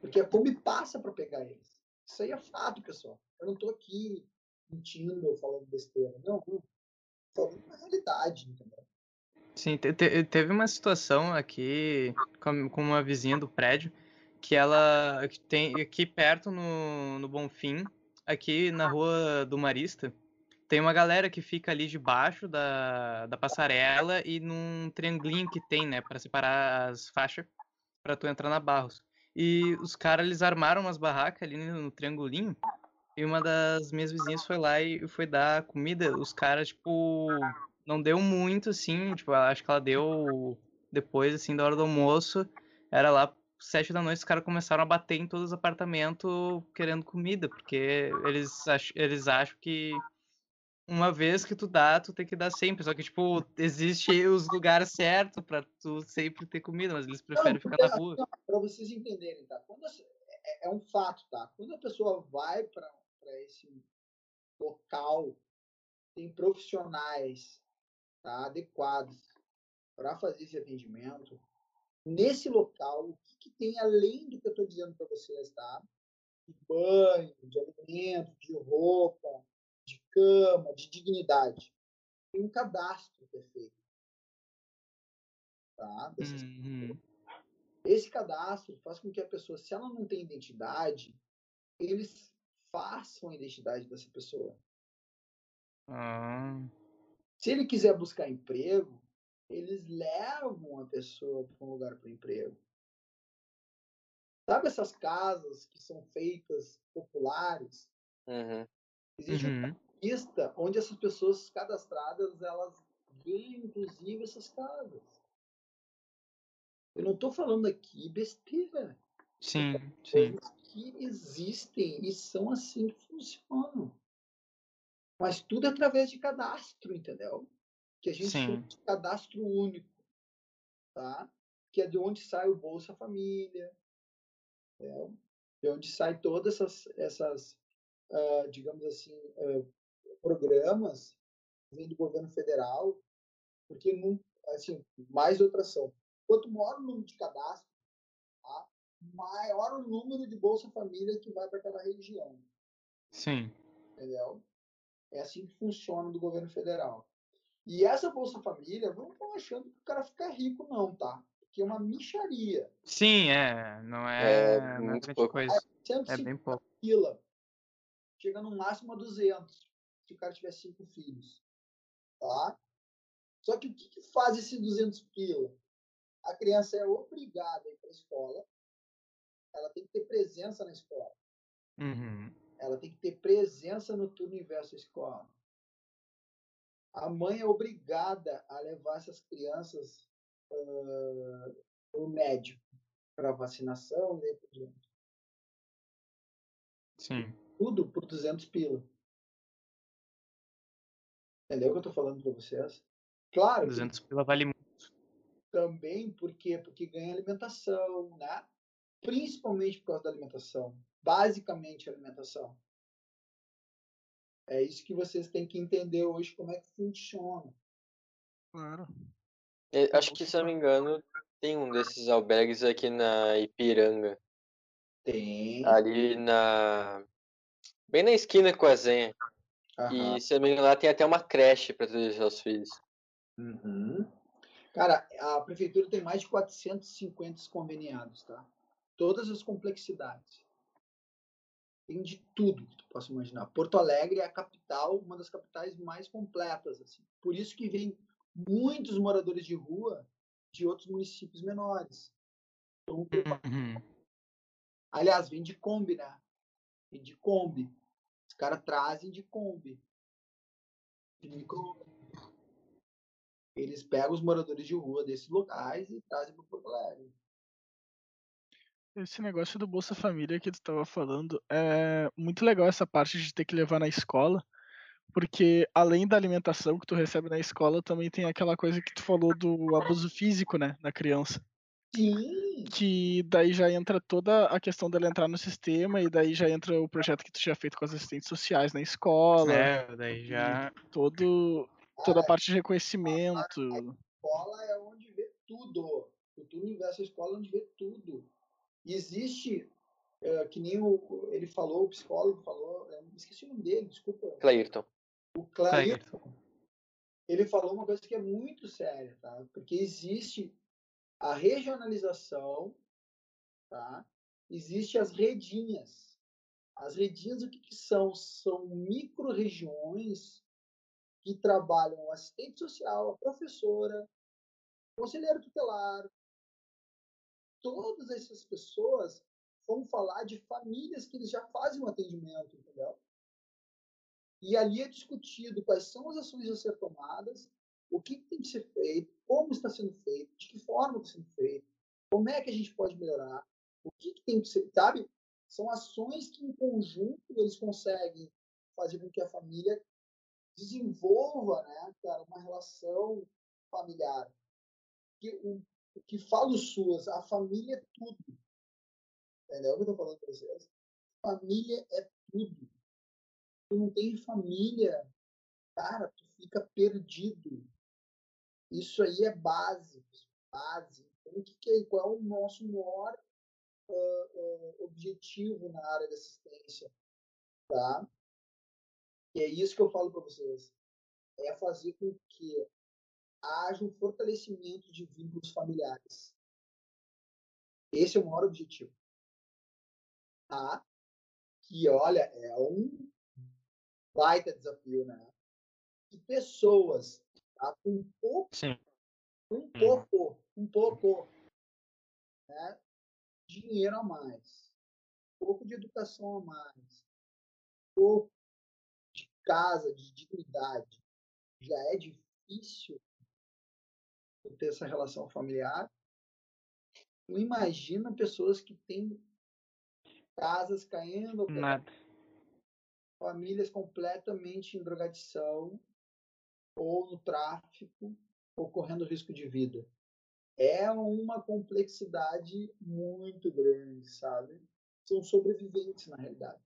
S4: Porque a Kombi passa para pegar eles. Isso aí é fato, pessoal. Eu não estou aqui mentindo ou falando besteira. Não, não. Falando uma realidade, entendeu?
S2: Sim, te, te, teve uma situação aqui com, com uma vizinha do prédio que ela que tem aqui perto no, no Bonfim, aqui na rua do Marista, tem uma galera que fica ali debaixo da, da passarela e num triangulinho que tem, né, para separar as faixas para tu entrar na Barros. E os caras eles armaram umas barracas ali no, triangulinho. E uma das minhas vizinhas foi lá e foi dar comida. Os caras, tipo, não deu muito, assim. Tipo, acho que ela deu depois, assim, da hora do almoço. Era lá sete da noite, os caras começaram a bater em todos os apartamentos querendo comida, porque eles, ach, eles acham que uma vez que tu dá, tu tem que dar sempre. Só que, tipo, existe os lugares certos para tu sempre ter comida, mas eles preferem não, ficar na rua.
S4: Para vocês entenderem, tá? Quando é, é, um fato, tá? Quando a pessoa vai para esse local, tem profissionais tá, adequadas para fazer esse atendimento, nesse local, o que, que tem além do que eu estou dizendo para vocês, tá? De banho, de alimento, de roupa, cama, de dignidade. Tem um cadastro que é feito. Tá?
S2: Uhum.
S4: Esse cadastro faz com que a pessoa, se ela não tem identidade, eles façam a identidade dessa pessoa.
S2: Ah,
S4: Se ele quiser buscar emprego, eles levam a pessoa para um lugar para emprego. Sabe essas casas que são feitas populares?
S1: Uhum.
S4: Existe
S2: uhum.
S4: Lista onde essas pessoas cadastradas elas ganham inclusive essas casas. Eu não estou falando aqui besteira.
S2: Sim, sim.
S4: coisas que existem e são assim que funcionam. Mas tudo é através de cadastro, entendeu? Que a gente
S2: Sim.
S4: chama de cadastro único, tá? Que é de onde sai o Bolsa Família, entendeu? de onde sai todas essas, essas ah, digamos assim, ah, programas vêm do governo federal, porque não, assim, mais outra ação. Quanto maior o número de cadastro, tá? maior o número de Bolsa Família que vai para aquela região,
S2: Sim.
S4: entendeu? É assim que funciona do governo federal. E essa Bolsa Família, não estão achando que o cara fica rico, não, tá? Porque é uma micharia.
S2: Sim, é. Não
S1: É,
S2: é, não é grande
S1: pouco.
S2: coisa. É
S4: 150
S2: bem pouco.
S4: pila. Chega no máximo a 200, se o cara tiver cinco filhos. Tá? Só que o que, que faz esse 200 pila? A criança é obrigada a ir para a escola, ela tem que ter presença na escola,
S2: Uhum.
S4: ela tem que ter presença no turno inverso da escola. A mãe é obrigada a levar essas crianças uh, no médico para vacinação e daí por diante.
S2: Sim.
S4: Tudo por 200 pila. Entendeu o que eu tô falando para vocês? Claro que
S2: 200 pila vale muito.
S4: também porque porque ganha alimentação, né? Principalmente por causa da alimentação, basicamente alimentação. É isso que vocês têm que entender hoje como é que funciona.
S3: Claro.
S1: É, Acho que, se eu não me engano, tem um desses albergues aqui na Ipiranga.
S4: Tem.
S1: Ali na. Bem na esquina com a Zenha.
S4: Aham.
S1: E se eu não me engano, lá tem até uma creche para deixar os filhos.
S4: Uhum. Cara, a prefeitura tem mais de 450 conveniados, tá? Todas as complexidades. Tem de tudo que tu possa imaginar. Porto Alegre é a capital, uma das capitais mais completas, assim. Por isso que vem muitos moradores de rua de outros municípios menores. Então,
S2: Uhum.
S4: aliás, vem de Kombi, né? Vem de Kombi. Os caras trazem de Kombi. De micro... Eles pegam os moradores de rua desses locais e trazem para Porto Alegre.
S3: Esse negócio do Bolsa Família que tu estava falando é muito legal essa parte de ter que levar na escola, porque além da alimentação que tu recebe na escola, também tem aquela coisa que tu falou do abuso físico, né, da criança.
S4: Sim!
S3: Que daí já entra toda a questão dela entrar no sistema e daí já entra o projeto que tu tinha feito com as assistentes sociais na escola,
S2: É, daí já.
S3: todo toda a parte de reconhecimento.
S4: escola é onde vê tudo. O turno inverso é a escola onde vê tudo. E existe, é, que nem o, ele falou, o psicólogo falou, é, esqueci o nome dele, desculpa.
S1: Clayton.
S4: O Clair,
S2: Clayton.
S4: ele falou uma coisa que é muito séria, tá? Porque existe a regionalização, tá? Existe as redinhas. As redinhas o que, que são? São micro-regiões que trabalham o assistente social, a professora, o conselheiro tutelar. Todas essas pessoas vão falar de famílias que eles já fazem um atendimento, entendeu? E ali é discutido quais são as ações a ser tomadas, o que tem que ser feito, como está sendo feito, de que forma está sendo feito, como é que a gente pode melhorar, o que, que tem que ser, sabe? São ações que em conjunto eles conseguem fazer com que a família desenvolva, né, cara, uma relação familiar. Que o, o que falo suas, a família é tudo. Entendeu o que eu tô falando para vocês? Família é tudo. Tu não tem família, cara, tu fica perdido. Isso aí é base, base. Então, o que é, qual é o nosso maior uh, uh, objetivo na área de assistência? Tá? E é isso que eu falo para vocês. É fazer com que haja um fortalecimento de vínculos familiares. Esse é o maior objetivo. Tá? Que, olha, é um baita desafio, né? Que pessoas tá? com pouco,
S2: Sim.
S4: um
S2: Uhum.
S4: pouco, um pouco, né? dinheiro a mais, um pouco de educação a mais, um pouco de casa, de dignidade, já é difícil ter essa relação familiar. Não imagina pessoas que têm casas caindo, famílias completamente em drogadição ou no tráfico ou correndo risco de vida. É uma complexidade muito grande, sabe? São sobreviventes, na realidade.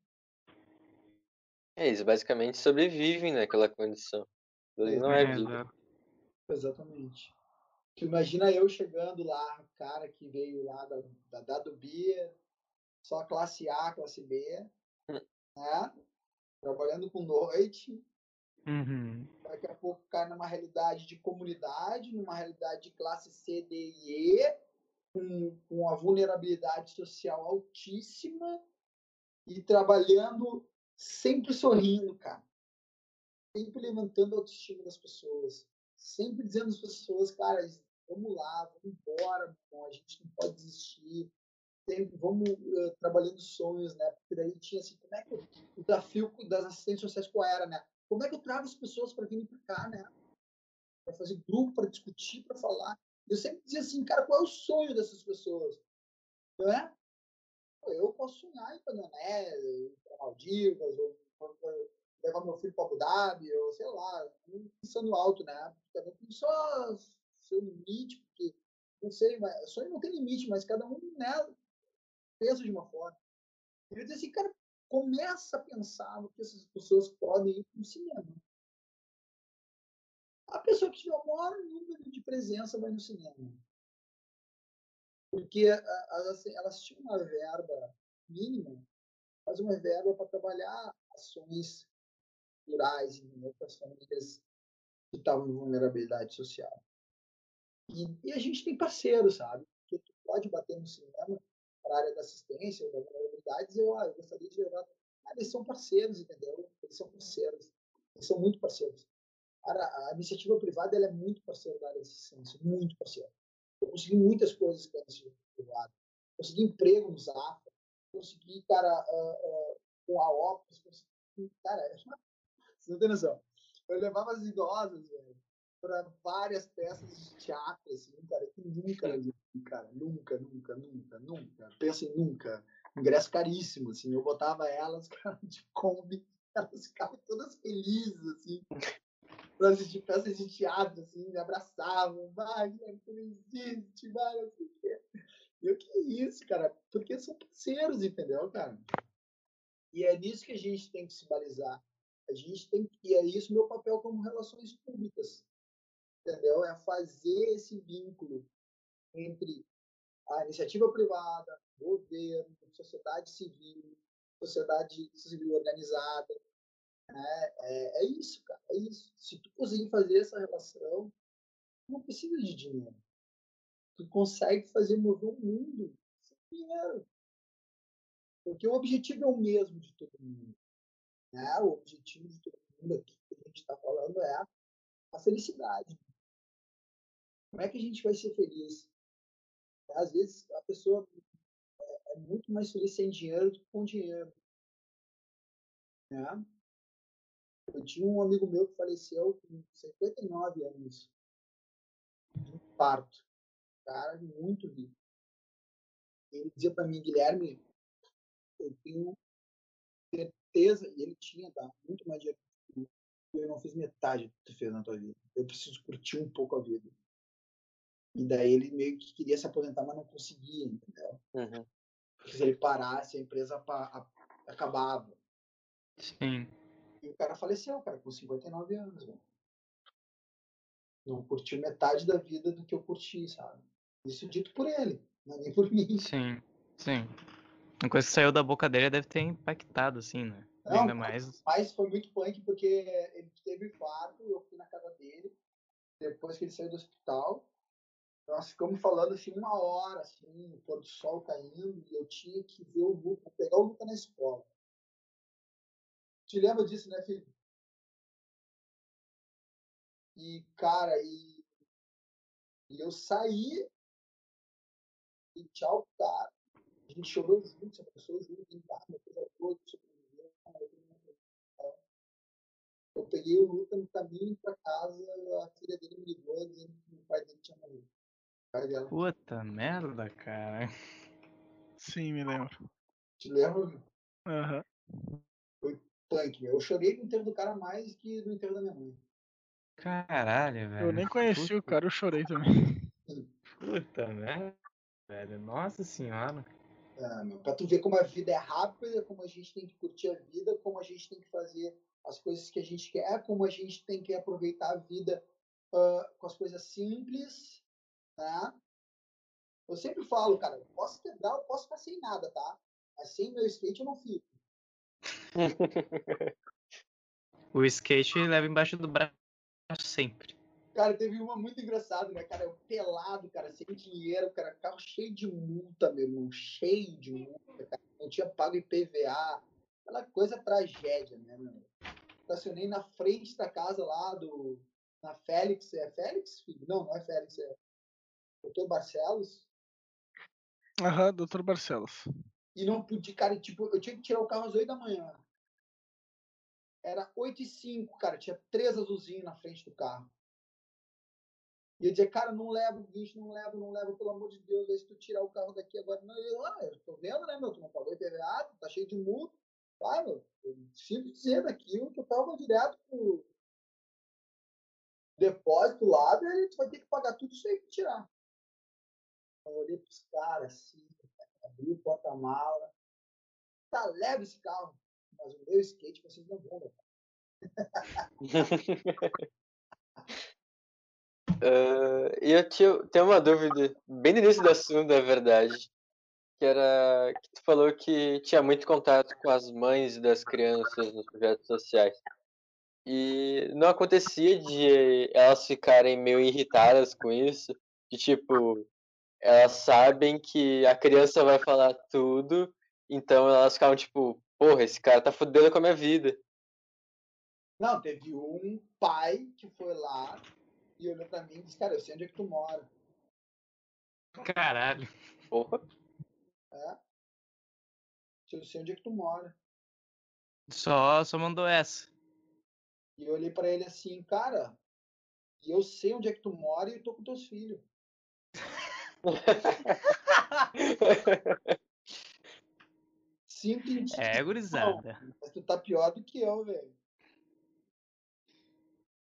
S1: É, eles basicamente sobrevivem naquela condição. Ali não é
S2: É,
S1: vida.
S2: exato.
S4: Exatamente. Tu imagina eu chegando lá, cara que veio lá da, da Dado Beer, só classe A, classe B,
S1: Hum.
S4: né? Trabalhando com noite,
S2: Uhum.
S4: daqui a pouco cai numa realidade de comunidade, numa realidade de classe C, D e E, com, com a vulnerabilidade social altíssima e trabalhando sempre sorrindo, cara. Sempre levantando a autoestima das pessoas. Sempre dizendo às pessoas, cara, vamos lá, vamos embora, bom, a gente não pode desistir. Sempre vamos uh, trabalhando sonhos, né? Porque daí tinha assim, como é que o desafio das assistentes sociais qual era, né? Como é que eu trago as pessoas para virem para cá, né? Para fazer grupo, para discutir, para falar. Eu sempre dizia assim, cara, qual é o sonho dessas pessoas? Não é? Eu posso sonhar em Panané, ir para Maldivas, ou, levar meu filho para Abu Dhabi, ou sei lá, pensando alto, né? Tem só seu limite, porque não sei, mas sonho não tem limite, mas cada um né, pensa de uma forma. Eu disse assim, cara, começa a pensar no que essas pessoas podem ir para o cinema. A pessoa que tiver o maior número de presença vai no cinema. Porque elas, tinham uma verba mínima, mas uma verba para trabalhar ações rurais em outras famílias que estavam em vulnerabilidade social. E, e, a gente tem parceiros, sabe? Que pode bater no cinema para a área da assistência, da vulnerabilidade, e dizer, ah, eu gostaria de levar. Ah, eles são parceiros, entendeu? Eles são parceiros. Eles são muito parceiros. A, a iniciativa privada ela é muito parceira da área de assistência, muito parceira. Eu consegui muitas coisas com a iniciativa privada. Consegui emprego no Zafra, consegui, cara, uh, uh, com a Opus, consegui, cara, você não tem noção. Eu levava as idosas, velho, para várias peças de teatro, assim, cara, que nunca cara, nunca, nunca, nunca, nunca. Pensa em nunca. Ingresso caríssimo, assim, eu botava elas, cara, (laughs) de Kombi, elas ficavam todas felizes, assim, para assistir peças de teatro, assim, me abraçavam, vai, não existe, vai, não sei o quê. Eu, que isso, cara? Porque são parceiros, entendeu, cara? E é nisso que a gente tem que se balizar. A gente tem que, e é isso meu papel como relações públicas, entendeu? É fazer esse vínculo entre a iniciativa privada, governo, sociedade civil, sociedade civil organizada. É, é, é isso, cara, é isso. Se tu conseguir fazer essa relação, não precisa de dinheiro. Tu consegue fazer mover o mundo sem dinheiro. Porque o objetivo é o mesmo de todo mundo. Né? O objetivo de todo mundo aqui que a gente está falando é a felicidade. Como é que a gente vai ser feliz? Às vezes a pessoa é muito mais feliz sem dinheiro do que com dinheiro. Né? Eu tinha um amigo meu que faleceu com 59 anos de um parto. Cara muito rico. Ele dizia para mim, Guilherme, eu tenho certeza, e ele tinha dado muito mais dinheiro que tu, eu não fiz metade do que tu fez na tua vida. Eu preciso curtir um pouco a vida. E daí ele meio que queria se aposentar, mas não conseguia, entendeu?
S1: Uhum.
S4: Porque se ele parasse, a empresa acabava.
S2: Sim.
S4: E o cara faleceu, cara, com 59 anos. Velho. Não curtiu metade da vida do que eu curti, sabe? Isso dito por ele, não é nem por (laughs) mim.
S2: Sim, sim. Uma coisa que saiu da boca dele deve ter impactado, assim, né?
S4: Não,
S2: Ainda mais.
S4: Mas foi muito punk porque ele teve infarto, eu fui na casa dele, depois que ele saiu do hospital. Nós ficamos falando assim uma hora, assim, o pôr do sol caindo, e eu tinha que ver o Luca, pegar o Luca na escola. Te lembra disso, né, filho? E, cara, e, e eu saí e tchau, cara. A gente chorou junto, se abraçou junto, coisa boa, sobreviveu. Eu peguei o Luca no caminho para casa, a filha dele me ligou dizendo que o pai dele tinha morrido. Dela.
S2: Puta merda, cara.
S3: Sim, me lembro.
S4: Te lembra?
S3: Aham.
S4: Punk, meu. Eu chorei no enterro do cara mais que no enterro da minha mãe.
S2: Caralho, velho.
S3: Eu nem conheci o cara, eu chorei também.
S2: Puta merda, velho. Nossa senhora.
S4: É, meu, pra tu ver como a vida é rápida, como a gente tem que curtir a vida, como a gente tem que fazer as coisas que a gente quer, como a gente tem que aproveitar a vida ah, com as coisas simples, né? Eu sempre falo, cara, eu posso quebrar, eu posso ficar sem nada, tá? Mas sem meu skate eu não fico. (laughs)
S2: O skate leva embaixo do braço sempre.
S4: Cara, teve uma muito engraçada, né, cara? Eu pelado, cara, sem dinheiro, cara, carro cheio de multa, meu irmão, cheio de multa, cara. Não tinha pago IPVA, aquela coisa tragédia, né, meu? Estacionei na frente da casa lá do. Na Félix, é Félix, filho? Não, não é Félix, é. Doutor Barcelos.
S3: Aham, doutor Barcelos.
S4: E não podia, cara, tipo, eu tinha que tirar o carro às 8 da manhã. Era 8 e 5, cara, tinha três azulzinhos na frente do carro. E eu dizia, cara, não leva o bicho, não leva, não leva, pelo amor de Deus, aí se tu tirar o carro daqui agora. Não, eu, ah, eu tô vendo, né, meu? Tu não pagou IPVA, tu tá cheio de multa. Vai, meu, eu sinto dizer daqui, o carro vai direto pro depósito lá, e tu vai ter que pagar tudo isso aí pra tirar. Eu olhei pros caras assim, abri o porta-mala. Tá leve esse carro, mas o meu skate vocês não vão levar.
S1: E eu tinha, tenho uma dúvida, bem no início do assunto, na verdade, que era que tu falou que tinha muito contato com as mães das crianças nos projetos sociais. E não acontecia de elas ficarem meio irritadas com isso, de tipo, elas sabem que a criança vai falar tudo, então elas ficavam tipo, porra, esse cara tá fudendo com a minha vida.
S4: Não, teve um pai que foi lá e olhou pra mim e disse, cara, eu sei onde é que tu mora.
S2: Caralho.
S1: Porra.
S4: É? Eu sei onde é que tu mora.
S2: Só, só mandou essa.
S4: E eu olhei pra ele assim, cara, e eu sei onde é que tu mora e eu tô com teus filhos. (laughs) Sinto em ti,
S2: É, gurizada.
S4: mas tu tá pior do que eu, velho.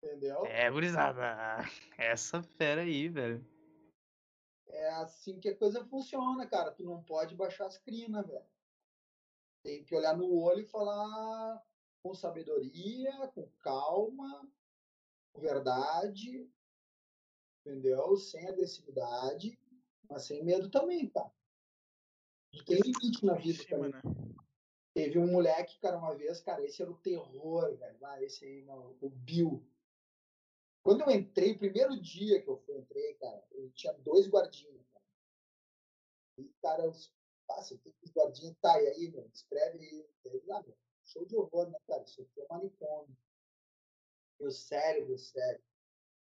S4: Entendeu?
S2: É, gurizada. (laughs) Essa fera aí, velho.
S4: É assim que a coisa funciona, cara. Tu não pode baixar as crinas, velho. Tem que olhar no olho e falar com sabedoria, com calma, com verdade, entendeu? Sem agressividade, mas sem medo também, cara. Tem limite na vida
S3: cima,
S4: também.
S3: né?
S4: Teve um moleque, cara, uma vez, cara, esse era o terror, velho. Ah, esse aí, não, o Bill. Quando eu entrei, primeiro dia que eu fui, entrei, cara, eu tinha dois guardinhas, cara. E, cara, os, passa, tem que os guardinhas, tá, e aí, meu, escreve aí. Ele, ah, meu, show de horror, né, cara? Isso aqui é manicômio. Meu cérebro, sério.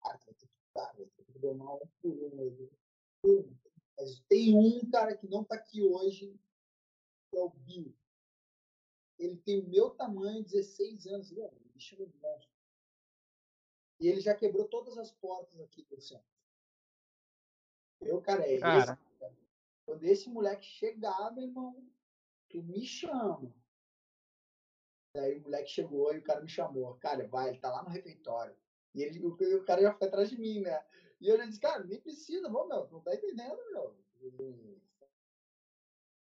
S4: Ah, vai ter que, cara, vai ter que domar um por um. eu. Mas tem um, cara, que não tá aqui hoje, que é o Bill. Ele tem o meu tamanho, 16 anos. Bicho é um monstro. E ele já quebrou todas as portas aqui do centro. Eu, cara, é
S2: Cara.
S4: esse. cara. Quando esse moleque chegar, meu irmão, tu me chama. Daí o moleque chegou e o cara me chamou. Cara, vai, ele tá lá no refeitório. E ele, o, o cara já foi atrás de mim, né? E eu já disse, cara, nem precisa, vamos, meu, não tá entendendo, meu.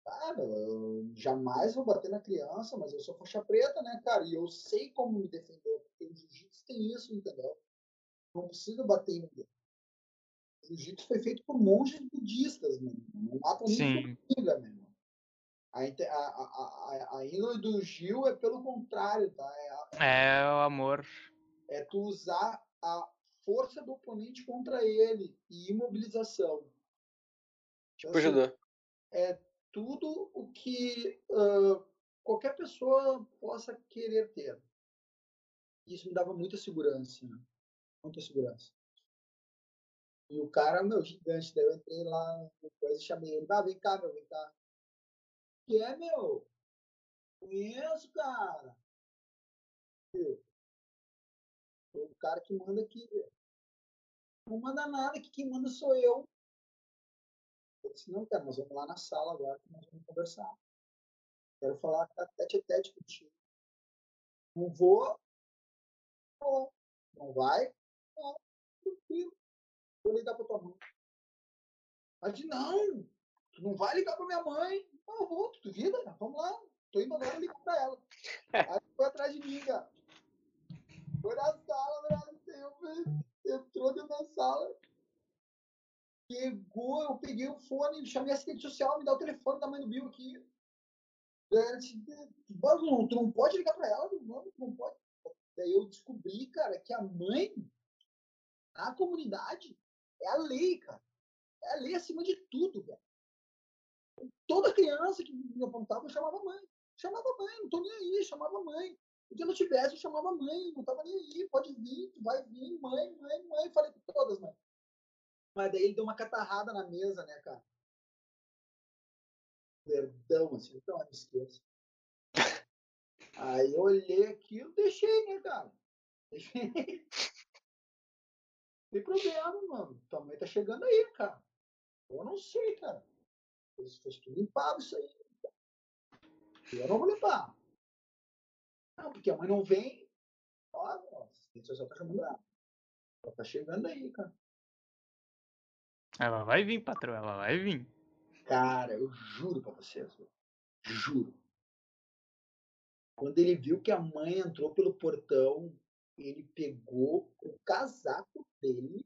S4: Ah, meu, eu jamais vou bater na criança, mas eu sou faixa preta, né, cara? E eu sei como me defender, porque o jiu-jitsu tem isso, entendeu? Não precisa bater em ninguém. O jiu-jitsu foi feito por monges budistas, mano. Não mata nem
S2: Sim.
S4: formiga, meu irmão. A, a, a, a, a índole do Gil é pelo contrário, tá? É,
S2: É o amor.
S4: é tu usar a força do oponente contra ele e imobilização.
S1: Tipo
S4: Então, assim,
S1: judô.
S4: é tudo o que ah, qualquer pessoa possa querer ter. Isso me dava muita segurança, né? muita segurança. E o cara, meu, gigante, daí eu entrei lá depois e chamei ele, ah, vem cá, meu, vem cá. Que é, meu? Conheço, cara. Viu? O cara que manda aqui. Não manda nada, que quem manda sou eu. Eu disse, não, cara, nós vamos lá na sala agora que nós vamos conversar. Quero falar tete a tete contigo. Não vou. Não, não vai? Não, tranquilo. Vou ligar pra tua mãe. Mas não, tu não vai ligar pra minha mãe. Não, eu vou, tu duvida? Vamos lá. Tô indo agora ligar pra ela. Aí foi atrás de mim, cara. Foi na sala. Eu, entrou dentro da sala. Pegou, eu peguei o fone, chamei a assistente social, me dá o telefone da mãe do Bill aqui. Daí ela disse, "Mas não, tu não pode ligar pra ela, não, tu não pode. Daí eu descobri, cara, que a mãe, na comunidade, é a lei, cara. É a lei acima de tudo, velho. Toda criança que me apontava, eu chamava a mãe. Chamava a mãe, não tô nem aí, chamava a mãe. O dia não tivesse, eu chamava a mãe, não tava nem aí, pode vir, tu vai vir, mãe, mãe, mãe. Falei com todas, mãe. Mas daí ele deu uma catarrada na mesa, né, cara? Perdão, assim, então eu não esqueço. Aí eu olhei aquilo, deixei, né, cara? Deixei. Não problema, mano. Tua mãe tá chegando aí, cara. Eu não sei, cara. Se fosse tu limpava isso aí. Eu não vou limpar. Não, porque a mãe não vem. Ó, ó, a assistente social tá chamando ela. Ela tá chegando aí, cara.
S2: Ela vai vir, patrão, ela vai vir.
S4: Cara, eu juro pra vocês, juro. Quando ele viu que a mãe entrou pelo portão, ele pegou o casaco dele,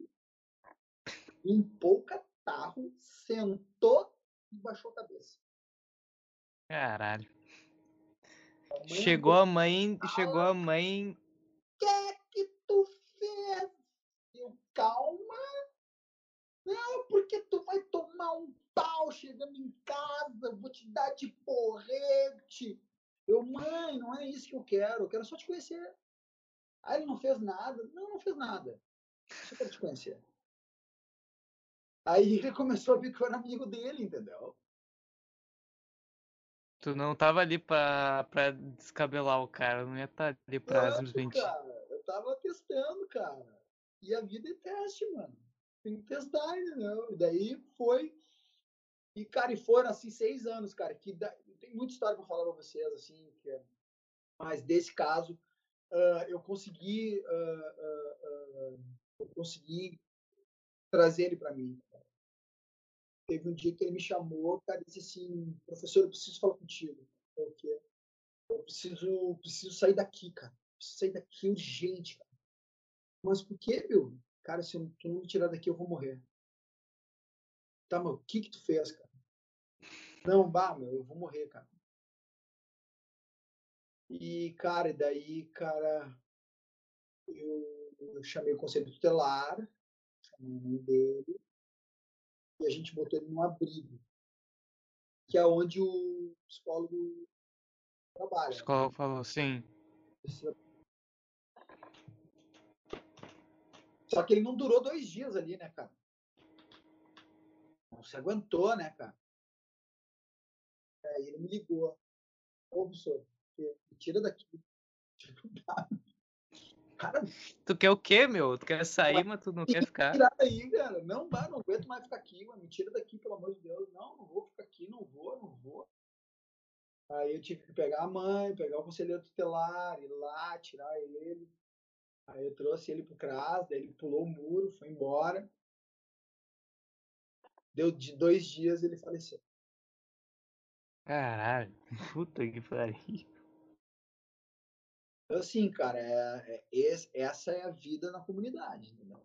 S4: limpou o catarro, sentou e baixou a cabeça.
S2: Caralho.
S4: Mãe
S2: Chegou a mãe, chegou a mãe.
S4: Que é que tu fez? Eu, calma. Não, porque tu vai tomar um pau chegando em casa, vou te dar de porrete. Eu, mãe, não é isso que eu quero, eu quero só te conhecer. Aí ele não fez nada. Não, não fez nada. Só quero te conhecer. Aí ele começou a ver que eu era amigo dele, entendeu?
S2: Tu não tava ali pra, pra descabelar o cara, não ia estar ali pra
S4: Não,
S2: simplesmente.
S4: cara, eu tava testando, cara. E a vida é teste, mano. Tem que testar, entendeu? E daí foi. E, cara, e foram assim seis anos, cara. Que da... Tem muita história pra falar pra vocês, assim. Que é... Mas desse caso, ah, eu consegui. ah, ah, eu consegui trazer ele pra mim. Teve um dia que ele me chamou, cara, e disse assim: professor, eu preciso falar contigo. O quê? Eu preciso, preciso sair daqui, cara. Preciso sair daqui urgente, cara. Mas por quê, meu? Cara, se eu- não me tirar daqui, eu vou morrer. Tá, mas o que que tu fez, cara? Não, bah, meu, eu vou morrer, cara. E, cara, e daí, cara, eu, eu chamei o conselho tutelar, chamei a mãe dele, e a gente botou ele num abrigo, que é onde o psicólogo
S2: O
S4: trabalha. né?
S2: psicólogo falou, sim.
S4: Só que ele não durou dois dias ali, né, cara? Não se aguentou, né, cara? Aí ele me ligou. Ô, professor, me tira daqui. (laughs) Cara,
S2: Tu quer o quê, meu? Tu quer sair, mas tu não quer ficar.
S4: tirar daí, cara. Não, vai, não aguento mais ficar aqui, mano. Me tira daqui, pelo amor de Deus. Não, não vou ficar aqui, não vou, não vou. Aí eu tive que pegar a mãe, pegar o conselheiro tutelar, ir lá, tirar ele. Aí eu trouxe ele pro CRAS, daí ele pulou o muro, foi embora. Deu de dois dias ele faleceu.
S2: Caralho, (laughs) puta que pariu.
S4: Então, assim, cara, é, é, essa é a vida na comunidade, entendeu?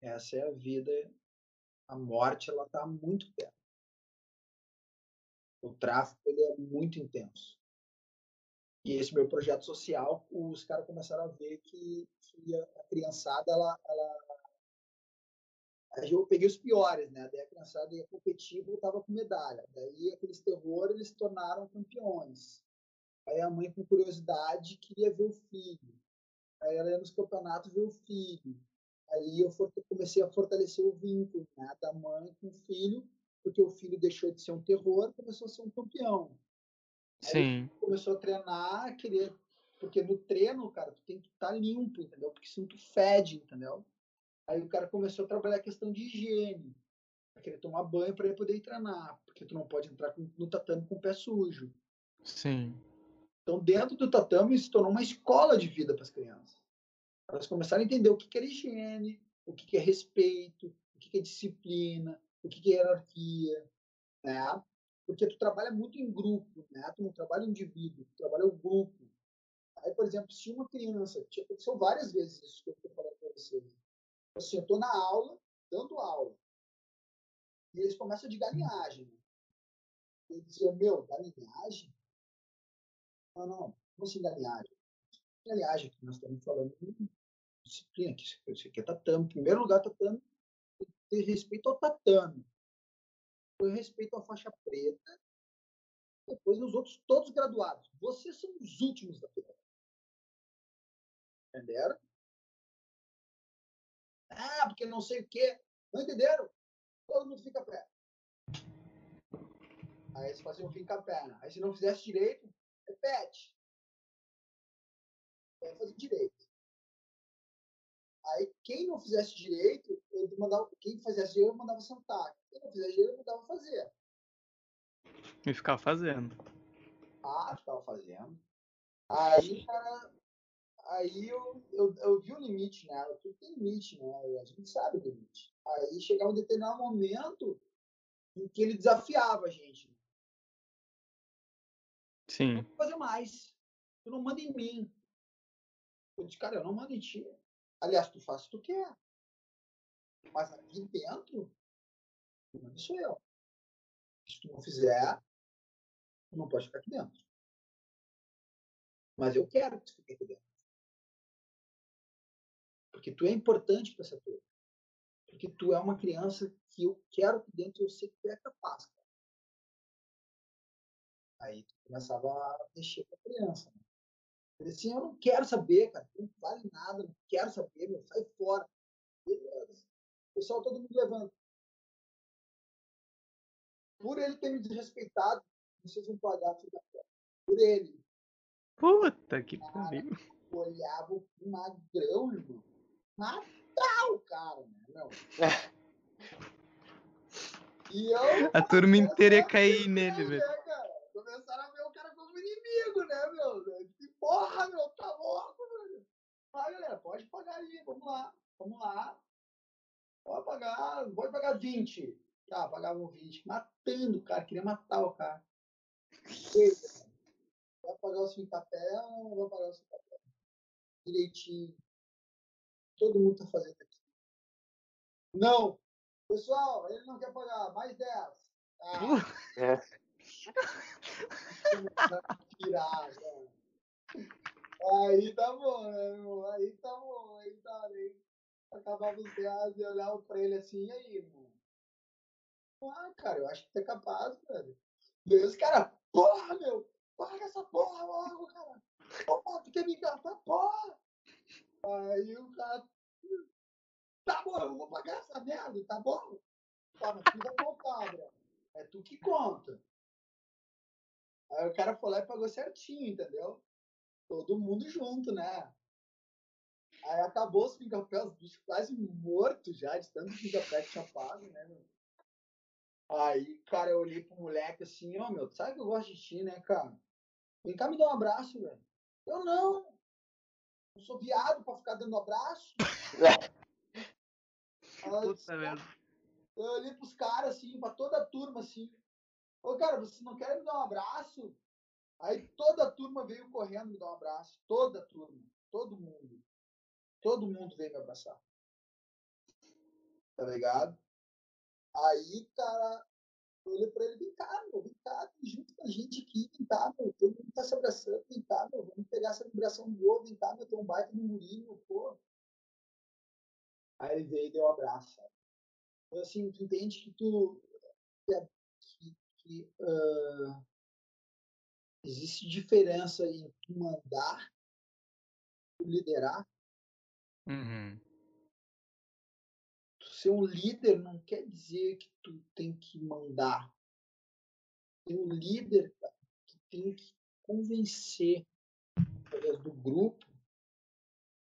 S4: Essa é a vida. A morte, ela tá muito perto. O tráfico, ele é muito intenso. E esse meu projeto social, os caras começaram a ver que, que a criançada, ela, ela eu peguei os piores, né? Daí a criançada ia competir e voltava com medalha. Daí aqueles terrores eles se tornaram campeões. Aí a mãe, com curiosidade, queria ver o filho. Aí ela ia nos campeonatos ver o filho. Aí eu comecei a fortalecer o vínculo né, da mãe com o filho, porque o filho deixou de ser um terror começou a ser um campeão.
S2: Sim.
S4: começou a treinar, querer. Porque no treino, cara, tu tem que estar tá limpo, entendeu? Porque senão tu fede, entendeu? Aí o cara começou a trabalhar a questão de higiene. Pra querer tomar banho para ele poder treinar. Porque tu não pode entrar no tatame com o pé sujo.
S2: Sim.
S4: Então, dentro do tatame, se tornou uma escola de vida para as crianças. Elas começaram a entender o que é higiene, o que é respeito, o que é disciplina, o que é hierarquia, né? Porque tu trabalha muito em grupo, né? Tu não trabalha indivíduo, tu trabalha o grupo. Aí, por exemplo, se uma criança, são várias vezes isso que eu estou falando para vocês, assim, eu estou na aula, dando aula, e eles começam de galinhagem. Né? Ele dizia, meu, galinhagem? Não, não, como assim galinhagem? Galinhagem, que nós estamos falando de disciplina, que isso aqui é tatame. Em primeiro lugar, tatame, ter respeito ao tatame. Depois respeito à faixa preta. Depois os outros todos graduados. Vocês são os últimos da fila. Entenderam? Ah, porque não sei o quê. Não entenderam? Todo mundo fica pé. Aí eles faziam ficar a perna. Aí se não fizesse direito, repete. Aí fazer direito. Aí quem não fizesse direito, ele mandava, quem fizesse direito, mandava sentar. Quem não fizesse direito, mandava fazer.
S2: E ficar fazendo.
S4: Ah, ficava fazendo. Aí, cara, aí eu, eu, eu vi o limite nela, tudo tem limite, né? A gente sabe o limite. Aí chegava um determinado momento em que ele desafiava a gente.
S2: Sim.
S4: Não vou fazer mais. Tu não manda em mim. Eu disse, cara, eu não mando em ti. Aliás, tu faz o que tu quer. Mas aqui dentro, não sou eu. Se tu não fizer, tu não pode ficar aqui dentro. Mas eu quero que tu fique aqui dentro. Porque tu é importante para essa turma. Porque tu é uma criança que eu quero aqui dentro eu sei que tu é capaz. Aí tu começava a mexer com a criança. Né? Ele assim, eu não quero saber, cara. Não vale nada, não quero saber, meu, sai fora. Beleza. Pessoal, todo mundo levanta. Por ele ter me desrespeitado, vocês vão pagar a fila Por ele.
S2: Puta que pariu.
S4: Olhava o magrão, irmão matar o cara, né, meu? (laughs) E eu.
S2: A turma inteira ia cair nele, velho.
S4: Começaram a ver o cara como inimigo, né, meu? Que porra, meu, tá louco, velho. Ah, galera, pode pagar aí, vamos lá, vamos lá. Pode pagar, pode pagar 20. Tá, pagavam 20. Matando o cara, queria matar o cara. Vai pagar os 5 papel ou não vai pagar os 5 papel? Direitinho todo mundo está fazendo aqui. Não! Pessoal, ele não quer pagar, mais 10. Ah. (laughs) É. Tirar, Aí tá bom, né, irmão? Aí tá bom, aí tá aí. Acabava os 10 e olhava pra ele assim, e aí, irmão? Ah, cara, eu acho que tu é capaz, velho. Deus, cara, porra, meu! Paga essa porra logo, cara! Porra, tu quer me engatar, porra! Aí o cara. Tá bom, eu vou pagar essa merda, tá bom? Tá, mas tu. É tu que conta. Aí o cara foi lá e pagou certinho, entendeu? Todo mundo junto, né? Aí acabou os pingapé, os bichos quase mortos já, de tanto pingapé que tinha pago, né, meu? Aí, cara, eu olhei pro moleque assim, ó, oh, meu, sabe que eu gosto de ti, né, cara? Vem cá me dar um abraço, velho. Eu não. Eu sou viado pra ficar dando abraço. (laughs)
S2: Puta.
S4: Eu olhei pros caras, assim, pra toda a turma, assim. Ô, cara, vocês não querem me dar um abraço? Aí toda a turma veio correndo me dar um abraço. Toda a turma. Todo mundo. Todo mundo veio me abraçar. Tá ligado? Aí, cara, eu olhei pra ele, vem cá, meu, vem cá, junto com a gente aqui, vem cá, meu, todo mundo tá se abraçando, vem cá, meu, vamos pegar essa vibração boa, vem cá, meu, tem um baita no murinho, pô. Aí ele veio e deu um abraço? Então, assim, tu entende que tu, que uh, existe diferença em mandar, tu liderar.
S2: Uhum.
S4: Ser um líder não quer dizer que tu tem que mandar. Tem um líder que tem que convencer através do grupo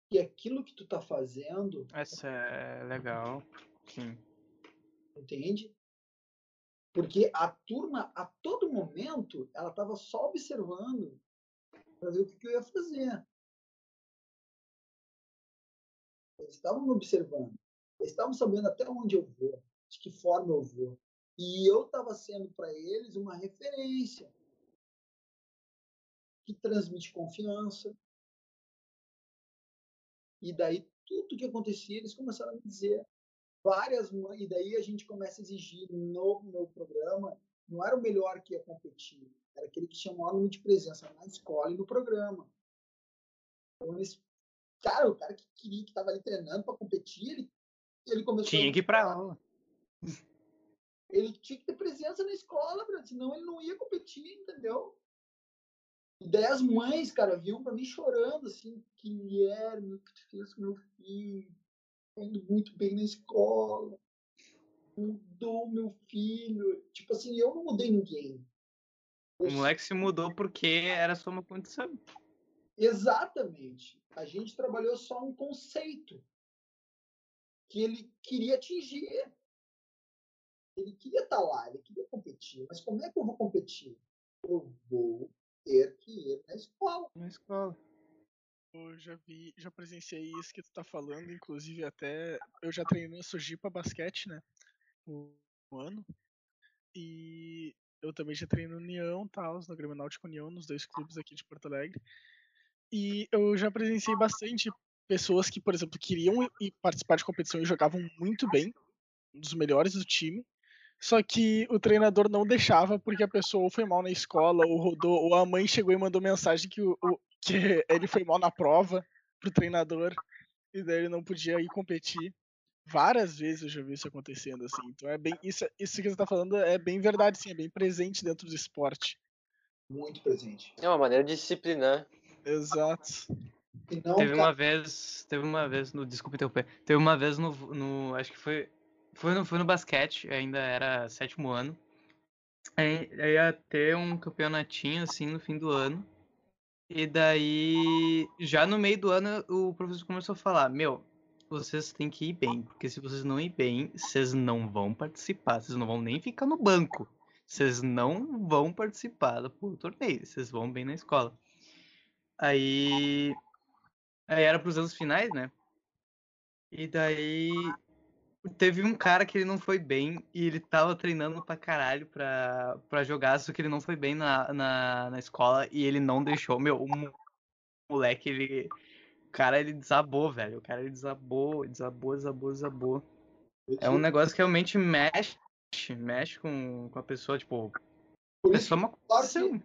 S4: que aquilo que tu tá fazendo.
S2: Essa é legal. Sim.
S4: Entende? Porque a turma, a todo momento, ela estava só observando para ver o que, eu ia fazer. Eles estavam me observando. Eles estavam sabendo até onde eu vou, de que forma eu vou. E eu estava sendo para eles uma referência que transmite confiança. E daí, tudo que acontecia, eles começaram a me dizer várias e daí a gente começa a exigir no meu programa não era o melhor que ia competir era aquele que tinha o maior número de presença na escola e no programa. Então eles cara o cara que queria que estava ali treinando para competir ele ele começou
S2: tinha que ir para aula. (laughs)
S4: Ele tinha que ter presença na escola senão ele não ia competir entendeu? E daí as mães, cara, vinham para mim chorando, assim, Guilherme, o que tu fez com meu filho? Indo muito bem na escola, mudou meu filho. Tipo assim, eu não mudei ninguém.
S2: o moleque se mudou porque era só uma condição.
S4: Exatamente. A gente trabalhou só um conceito que ele queria atingir. Ele queria estar tá lá, ele queria competir. Mas como é que eu vou competir? Eu vou ter que ir na escola.
S2: Na escola
S3: eu já vi, já presenciei isso que tu tá falando, inclusive até eu já treinei no Sojipa basquete, né? Um, ano. E eu também já treinei no União, tal, no Grêmio Náutico União, nos dois clubes aqui de Porto Alegre. E eu já presenciei bastante pessoas que, por exemplo, queriam participar de competição e jogavam muito bem, um dos melhores do time. Só que o treinador não deixava porque a pessoa ou foi mal na escola, ou rodou, ou a mãe chegou e mandou mensagem que o, o que (laughs) ele foi mal na prova pro treinador e daí ele não podia ir competir. Várias vezes eu já vi isso acontecendo, assim. Então é bem. Isso, isso que você tá falando é bem verdade, sim, é bem presente dentro do esporte.
S4: Muito presente.
S1: É uma maneira de disciplinar.
S3: Exato.
S2: Não, teve cara... uma vez. Teve uma vez no. Desculpa interromper. Teve uma vez no. no acho que foi. Foi no, foi no basquete, ainda era sétimo ano. Aí, ia ter um campeonatinho assim no fim do ano. E daí, já no meio do ano, o professor começou a falar: Meu, vocês têm que ir bem, porque se vocês não ir bem, vocês não vão participar, vocês não vão nem ficar no banco, vocês não vão participar do torneio, vocês vão bem na escola. Aí, aí era para os anos finais, né? E daí Teve um cara que ele não foi bem e ele tava treinando pra caralho pra, pra jogar, só que ele não foi bem na, na, na escola e ele não deixou. Meu, o moleque, ele. O cara, ele desabou, velho. O cara, ele desabou, desabou, desabou, desabou. É um negócio que realmente mexe, mexe com, com a pessoa, tipo.
S4: Por pessoa uma coisa assim.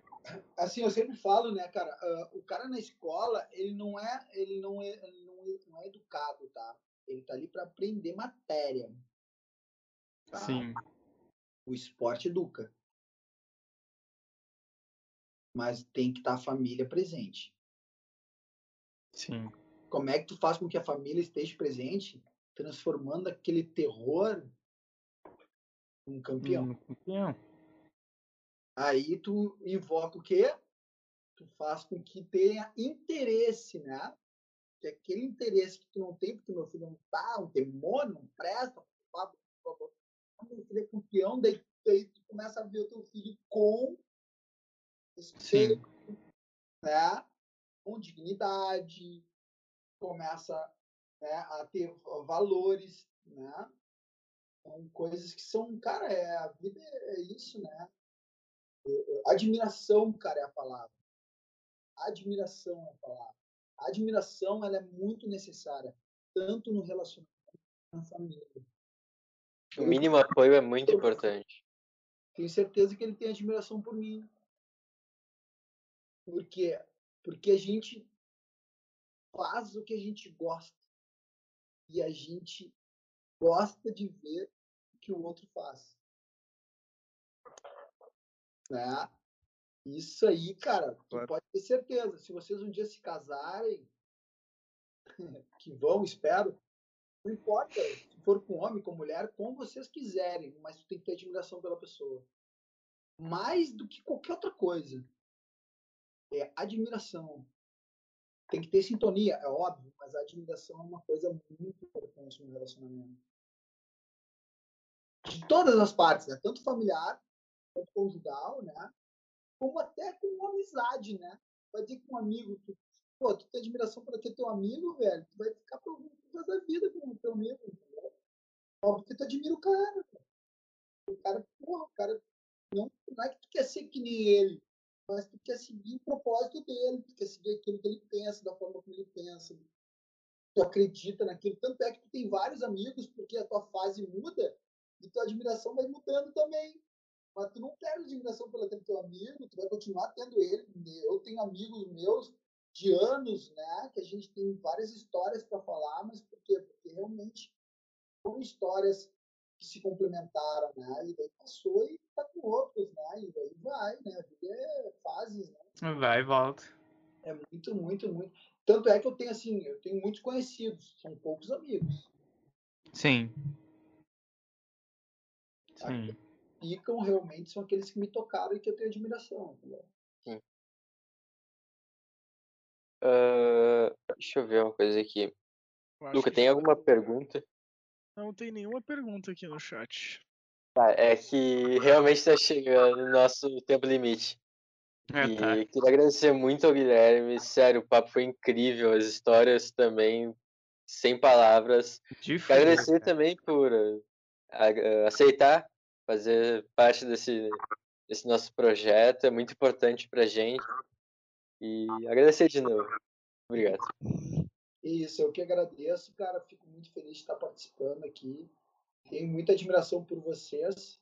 S4: assim, eu sempre falo, né, cara, uh, o cara na escola, ele não é, ele não é, ele não é, não é educado, tá? Ele está ali para aprender matéria.
S2: Tá? Sim.
S4: O esporte educa. Mas tem que estar tá a família presente.
S2: Sim.
S4: Como é que tu faz com que a família esteja presente, transformando aquele terror em campeão?
S2: Um campeão.
S4: Aí tu invoca o quê? Tu faz com que tenha interesse, né? Que aquele interesse que tu não tem, porque meu filho não tá, um demônio, não presta, meu filho é campeão, daí, daí tu começa a ver o teu filho com respeito, né? com dignidade, começa né, a ter valores, né? São coisas que são, cara, é, a vida é isso, né? Admiração, cara, é a palavra. Admiração é a palavra. A admiração ela é muito necessária, tanto no relacionamento quanto na família.
S1: O mínimo apoio é muito importante.
S4: Tenho certeza que ele tem admiração por mim. Por quê? Porque a gente faz o que a gente gosta. E a gente gosta de ver o que o outro faz. Né? Isso aí, cara, tu
S3: Claro.
S4: pode ter certeza. Se vocês um dia se casarem, (laughs) que vão, espero, não importa se for com homem, com mulher, como vocês quiserem, mas tu tem que ter admiração pela pessoa. Mais do que qualquer outra coisa. É admiração. Tem que ter sintonia, é óbvio, mas a admiração é uma coisa muito importante no relacionamento. De todas as partes, né? Tanto familiar, quanto conjugal, né? Como até com uma amizade, né? Vai dizer que um amigo, tu, pô, tu tem admiração por aquele teu amigo, velho, tu vai ficar pro resto da vida com o teu amigo, Porque tu admira o cara, cara. O cara, porra, o cara não, não é que tu quer ser que nem ele, mas tu quer seguir o propósito dele, tu quer seguir aquilo que ele pensa, da forma como ele pensa. Tu acredita naquilo. Tanto é que tu tem vários amigos, porque a tua fase muda e tua admiração vai mudando também. Mas tu não perde admiração pelo teu amigo, tu vai continuar tendo ele. Eu tenho amigos meus de anos, né, que a gente tem várias histórias para falar, mas por quê? Porque realmente foram histórias que se complementaram, né? E daí passou e tá com outros, né? E daí vai, né? A vida é fases, né?
S2: Vai e volta.
S4: É muito, muito, muito. Tanto é que eu tenho assim, eu tenho muitos conhecidos, são poucos amigos.
S2: Sim. Sim.
S4: Ficam realmente são aqueles que me tocaram e que eu tenho admiração. entendeu?
S1: Ah, deixa eu ver uma coisa aqui. Luca, tem alguma pergunta?
S3: Não tem nenhuma pergunta aqui no chat.
S1: Tá, é que realmente está chegando o nosso tempo limite.
S2: É,
S1: E
S2: tá.
S1: queria agradecer muito ao Guilherme. Sério, o papo foi incrível. As histórias também, sem palavras.
S2: Fuder,
S1: agradecer
S2: cara.
S1: também por uh, a- uh, aceitar fazer parte desse, desse nosso projeto. É muito importante pra gente. E agradecer de novo. Obrigado.
S4: Isso, eu que agradeço, cara. Fico muito feliz de estar participando aqui. Tenho muita admiração por vocês,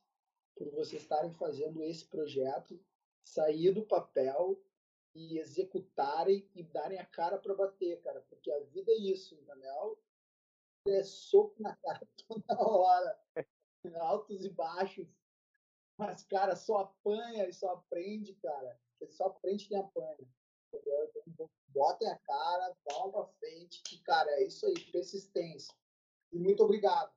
S4: por vocês estarem fazendo esse projeto, sair do papel e executarem e darem a cara para bater, cara. Porque a vida é isso, entendeu? É soco na cara (laughs) toda hora, altos e baixos. Mas, cara, só apanha e só aprende, cara. Só aprende quem apanha. Entendeu? Então, botem a cara, vão pra frente, que, cara, é isso aí, persistência. E muito obrigado.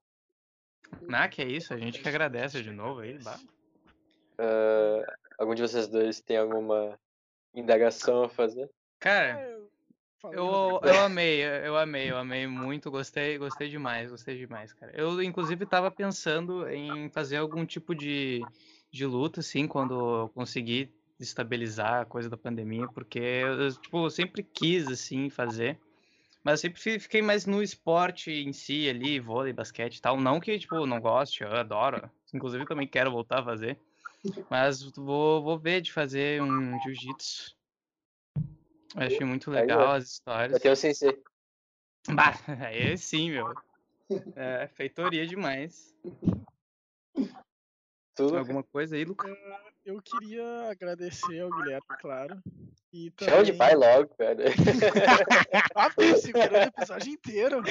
S2: Ah, que é isso, a gente que agradece de novo aí.
S1: Uh, algum de vocês dois tem alguma indagação a fazer?
S2: Cara,
S3: aí,
S2: eu, eu amei, eu amei, eu amei muito, gostei, gostei demais, gostei demais, cara. Eu, inclusive, tava pensando em fazer algum tipo de, de luta, assim, quando eu conseguir estabilizar a coisa da pandemia, porque eu, tipo, eu sempre quis, assim, fazer. Mas eu sempre fi- fiquei mais no esporte em si ali, vôlei, basquete e tal. Não que, tipo, eu não goste, eu adoro. Inclusive, também quero voltar a fazer. Mas vou, vou ver de fazer um jiu-jitsu. Eu Achei muito legal as histórias.
S1: Vai ter o sensei.
S2: Bah, (laughs) aí sim, meu. É, feitoria demais.
S1: Tudo.
S2: Alguma coisa aí, Lucas?
S3: Eu queria agradecer ao Guilherme, claro. E
S1: Chama de
S3: também-
S1: pai logo, cara. (laughs)
S3: Ah, tô segurando (laughs) o episódio inteiro.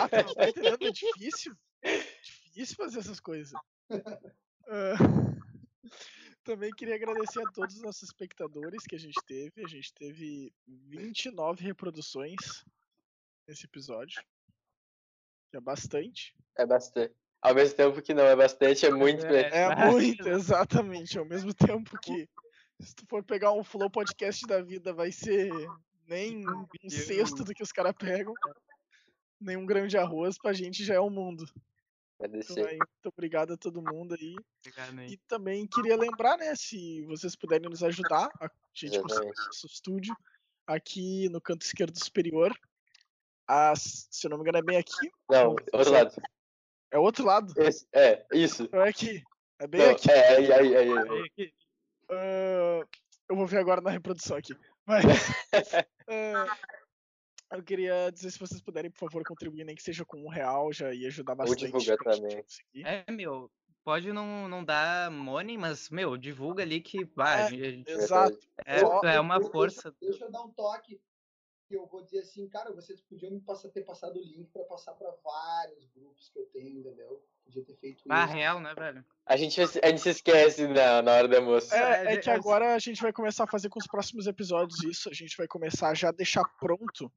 S3: Ah, tu não tá entendendo? É difícil. Difícil fazer essas coisas. Ah, Também queria agradecer a todos os nossos espectadores que a gente teve. A gente teve 29 reproduções nesse episódio. É bastante.
S1: É bastante. Ao mesmo tempo que não é bastante, é muito.
S2: É.
S3: É
S2: Ah,
S3: muito, exatamente. Ao mesmo tempo que, se tu for pegar um Flow Podcast da vida, vai ser nem um sexto do que os caras pegam. Nem um grão de arroz, pra gente já é o mundo.
S1: Agradecer.
S3: aí, muito obrigado a todo mundo aí.
S2: Obrigado aí.
S3: E também queria lembrar, né, se vocês puderem nos ajudar, a gente
S1: Exatamente.
S3: nosso estúdio aqui no canto esquerdo superior. As, se eu não me engano, é bem aqui.
S1: Não, outro lado.
S3: É o outro lado.
S1: Esse- é, isso.
S3: É aqui. É bem
S1: Não,
S3: aqui.
S1: é, aí, aí, aí, aí.
S2: Aí aqui.
S3: Ah, eu vou ver agora na reprodução aqui. Mas. (laughs) ah, eu queria dizer se vocês puderem, por favor, contribuir, nem que seja com um real, já ia ajudar
S1: Vou
S3: bastante.
S1: divulgar
S3: pra gente
S1: também.
S3: conseguir.
S2: É, meu, pode não, não dar money, mas, meu, divulga ali que, bah,
S3: É,
S2: a a gente-
S3: Exato.
S2: é, é uma
S4: Deixa-
S2: força.
S4: Deixa eu dar um toque. Que eu vou dizer assim, cara, vocês podiam me passar, ter passado o link pra passar pra vários grupos que eu tenho, entendeu? Podia ter feito
S2: Ah,
S4: isso.
S2: real, né, velho?
S1: A gente, a gente se esquece na, na hora do almoço.
S3: É, é
S2: é,
S3: que
S2: é-
S3: agora a gente vai começar a fazer com os próximos episódios isso. A gente vai começar a já deixar pronto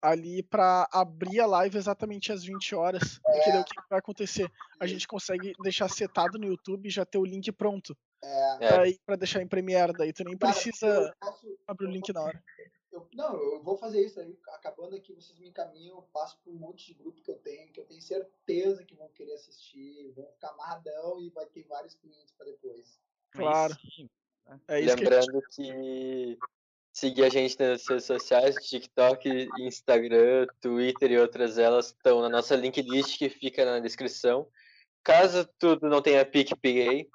S3: ali pra abrir a live exatamente às 20 horas. Porque daí o que que vai acontecer? A gente consegue deixar setado no YouTube e já ter o link pronto.
S4: É,
S1: É.
S3: Pra deixar em Premiere, daí tu nem
S4: cara,
S3: precisa
S4: posso-
S3: abrir o link na hora.
S4: eu- não, eu vou fazer isso aí. Acabando aqui, vocês me encaminham, eu passo por um monte de grupo que eu tenho, que eu tenho certeza que vão querer assistir, vão ficar amarradão e vai ter vários clientes pra depois.
S3: Claro. É isso que a gente
S1: Lembrando que seguir a gente nas redes sociais, TikTok, Instagram, Twitter e outras elas estão na nossa link list que fica na descrição. Caso tu não tenha PicPay,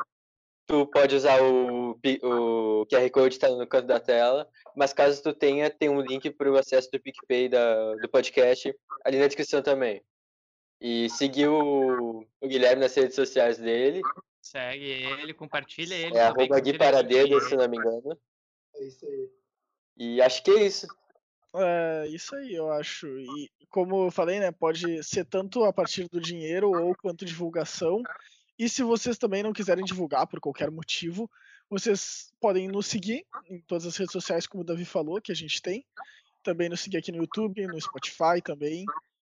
S1: tu pode usar o, o QR Code está no canto da tela, mas caso tu tenha, tem um link para o acesso do PicPay da, do podcast ali na descrição também. E seguir o, o Guilherme nas redes sociais dele,
S2: Segue ele, compartilha ele.
S1: é arroba Gui
S2: ele.
S1: se não me engano.
S4: É isso aí.
S1: E acho que é isso.
S3: É, isso aí, eu acho. E como eu falei, né, pode ser tanto a partir do dinheiro ou quanto divulgação. E se vocês também não quiserem divulgar por qualquer motivo, vocês podem nos seguir em todas as redes sociais, como o Davi falou, que a gente tem. Também nos seguir aqui no YouTube, no Spotify também.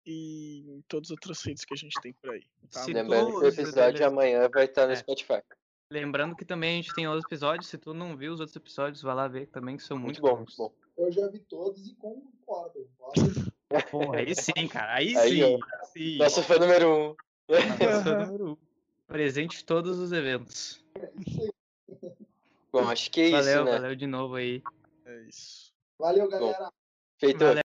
S3: E em todas as outras redes que a gente tem por aí. Tá?
S2: Se
S1: Lembrando que o episódio amanhã vai estar no
S2: É.
S1: Spotify.
S2: Lembrando que também a gente tem outros episódios. Se tu não viu os outros episódios, vai lá ver também, que são
S1: Muito
S2: muito,
S1: bom,
S2: bons.
S1: muito bom.
S4: Eu já vi todos e concordo. (laughs)
S2: Porra, aí sim, cara. Aí,
S1: Aí,
S2: sim. sim.
S1: Nosso fã número um.
S2: Nosso fã número um. Presente em todos os eventos.
S4: Isso aí.
S1: Bom, acho que é
S2: valeu,
S1: isso, né?
S2: valeu de novo aí.
S3: É isso.
S4: Valeu, galera.
S1: Feito.
S2: Valeu.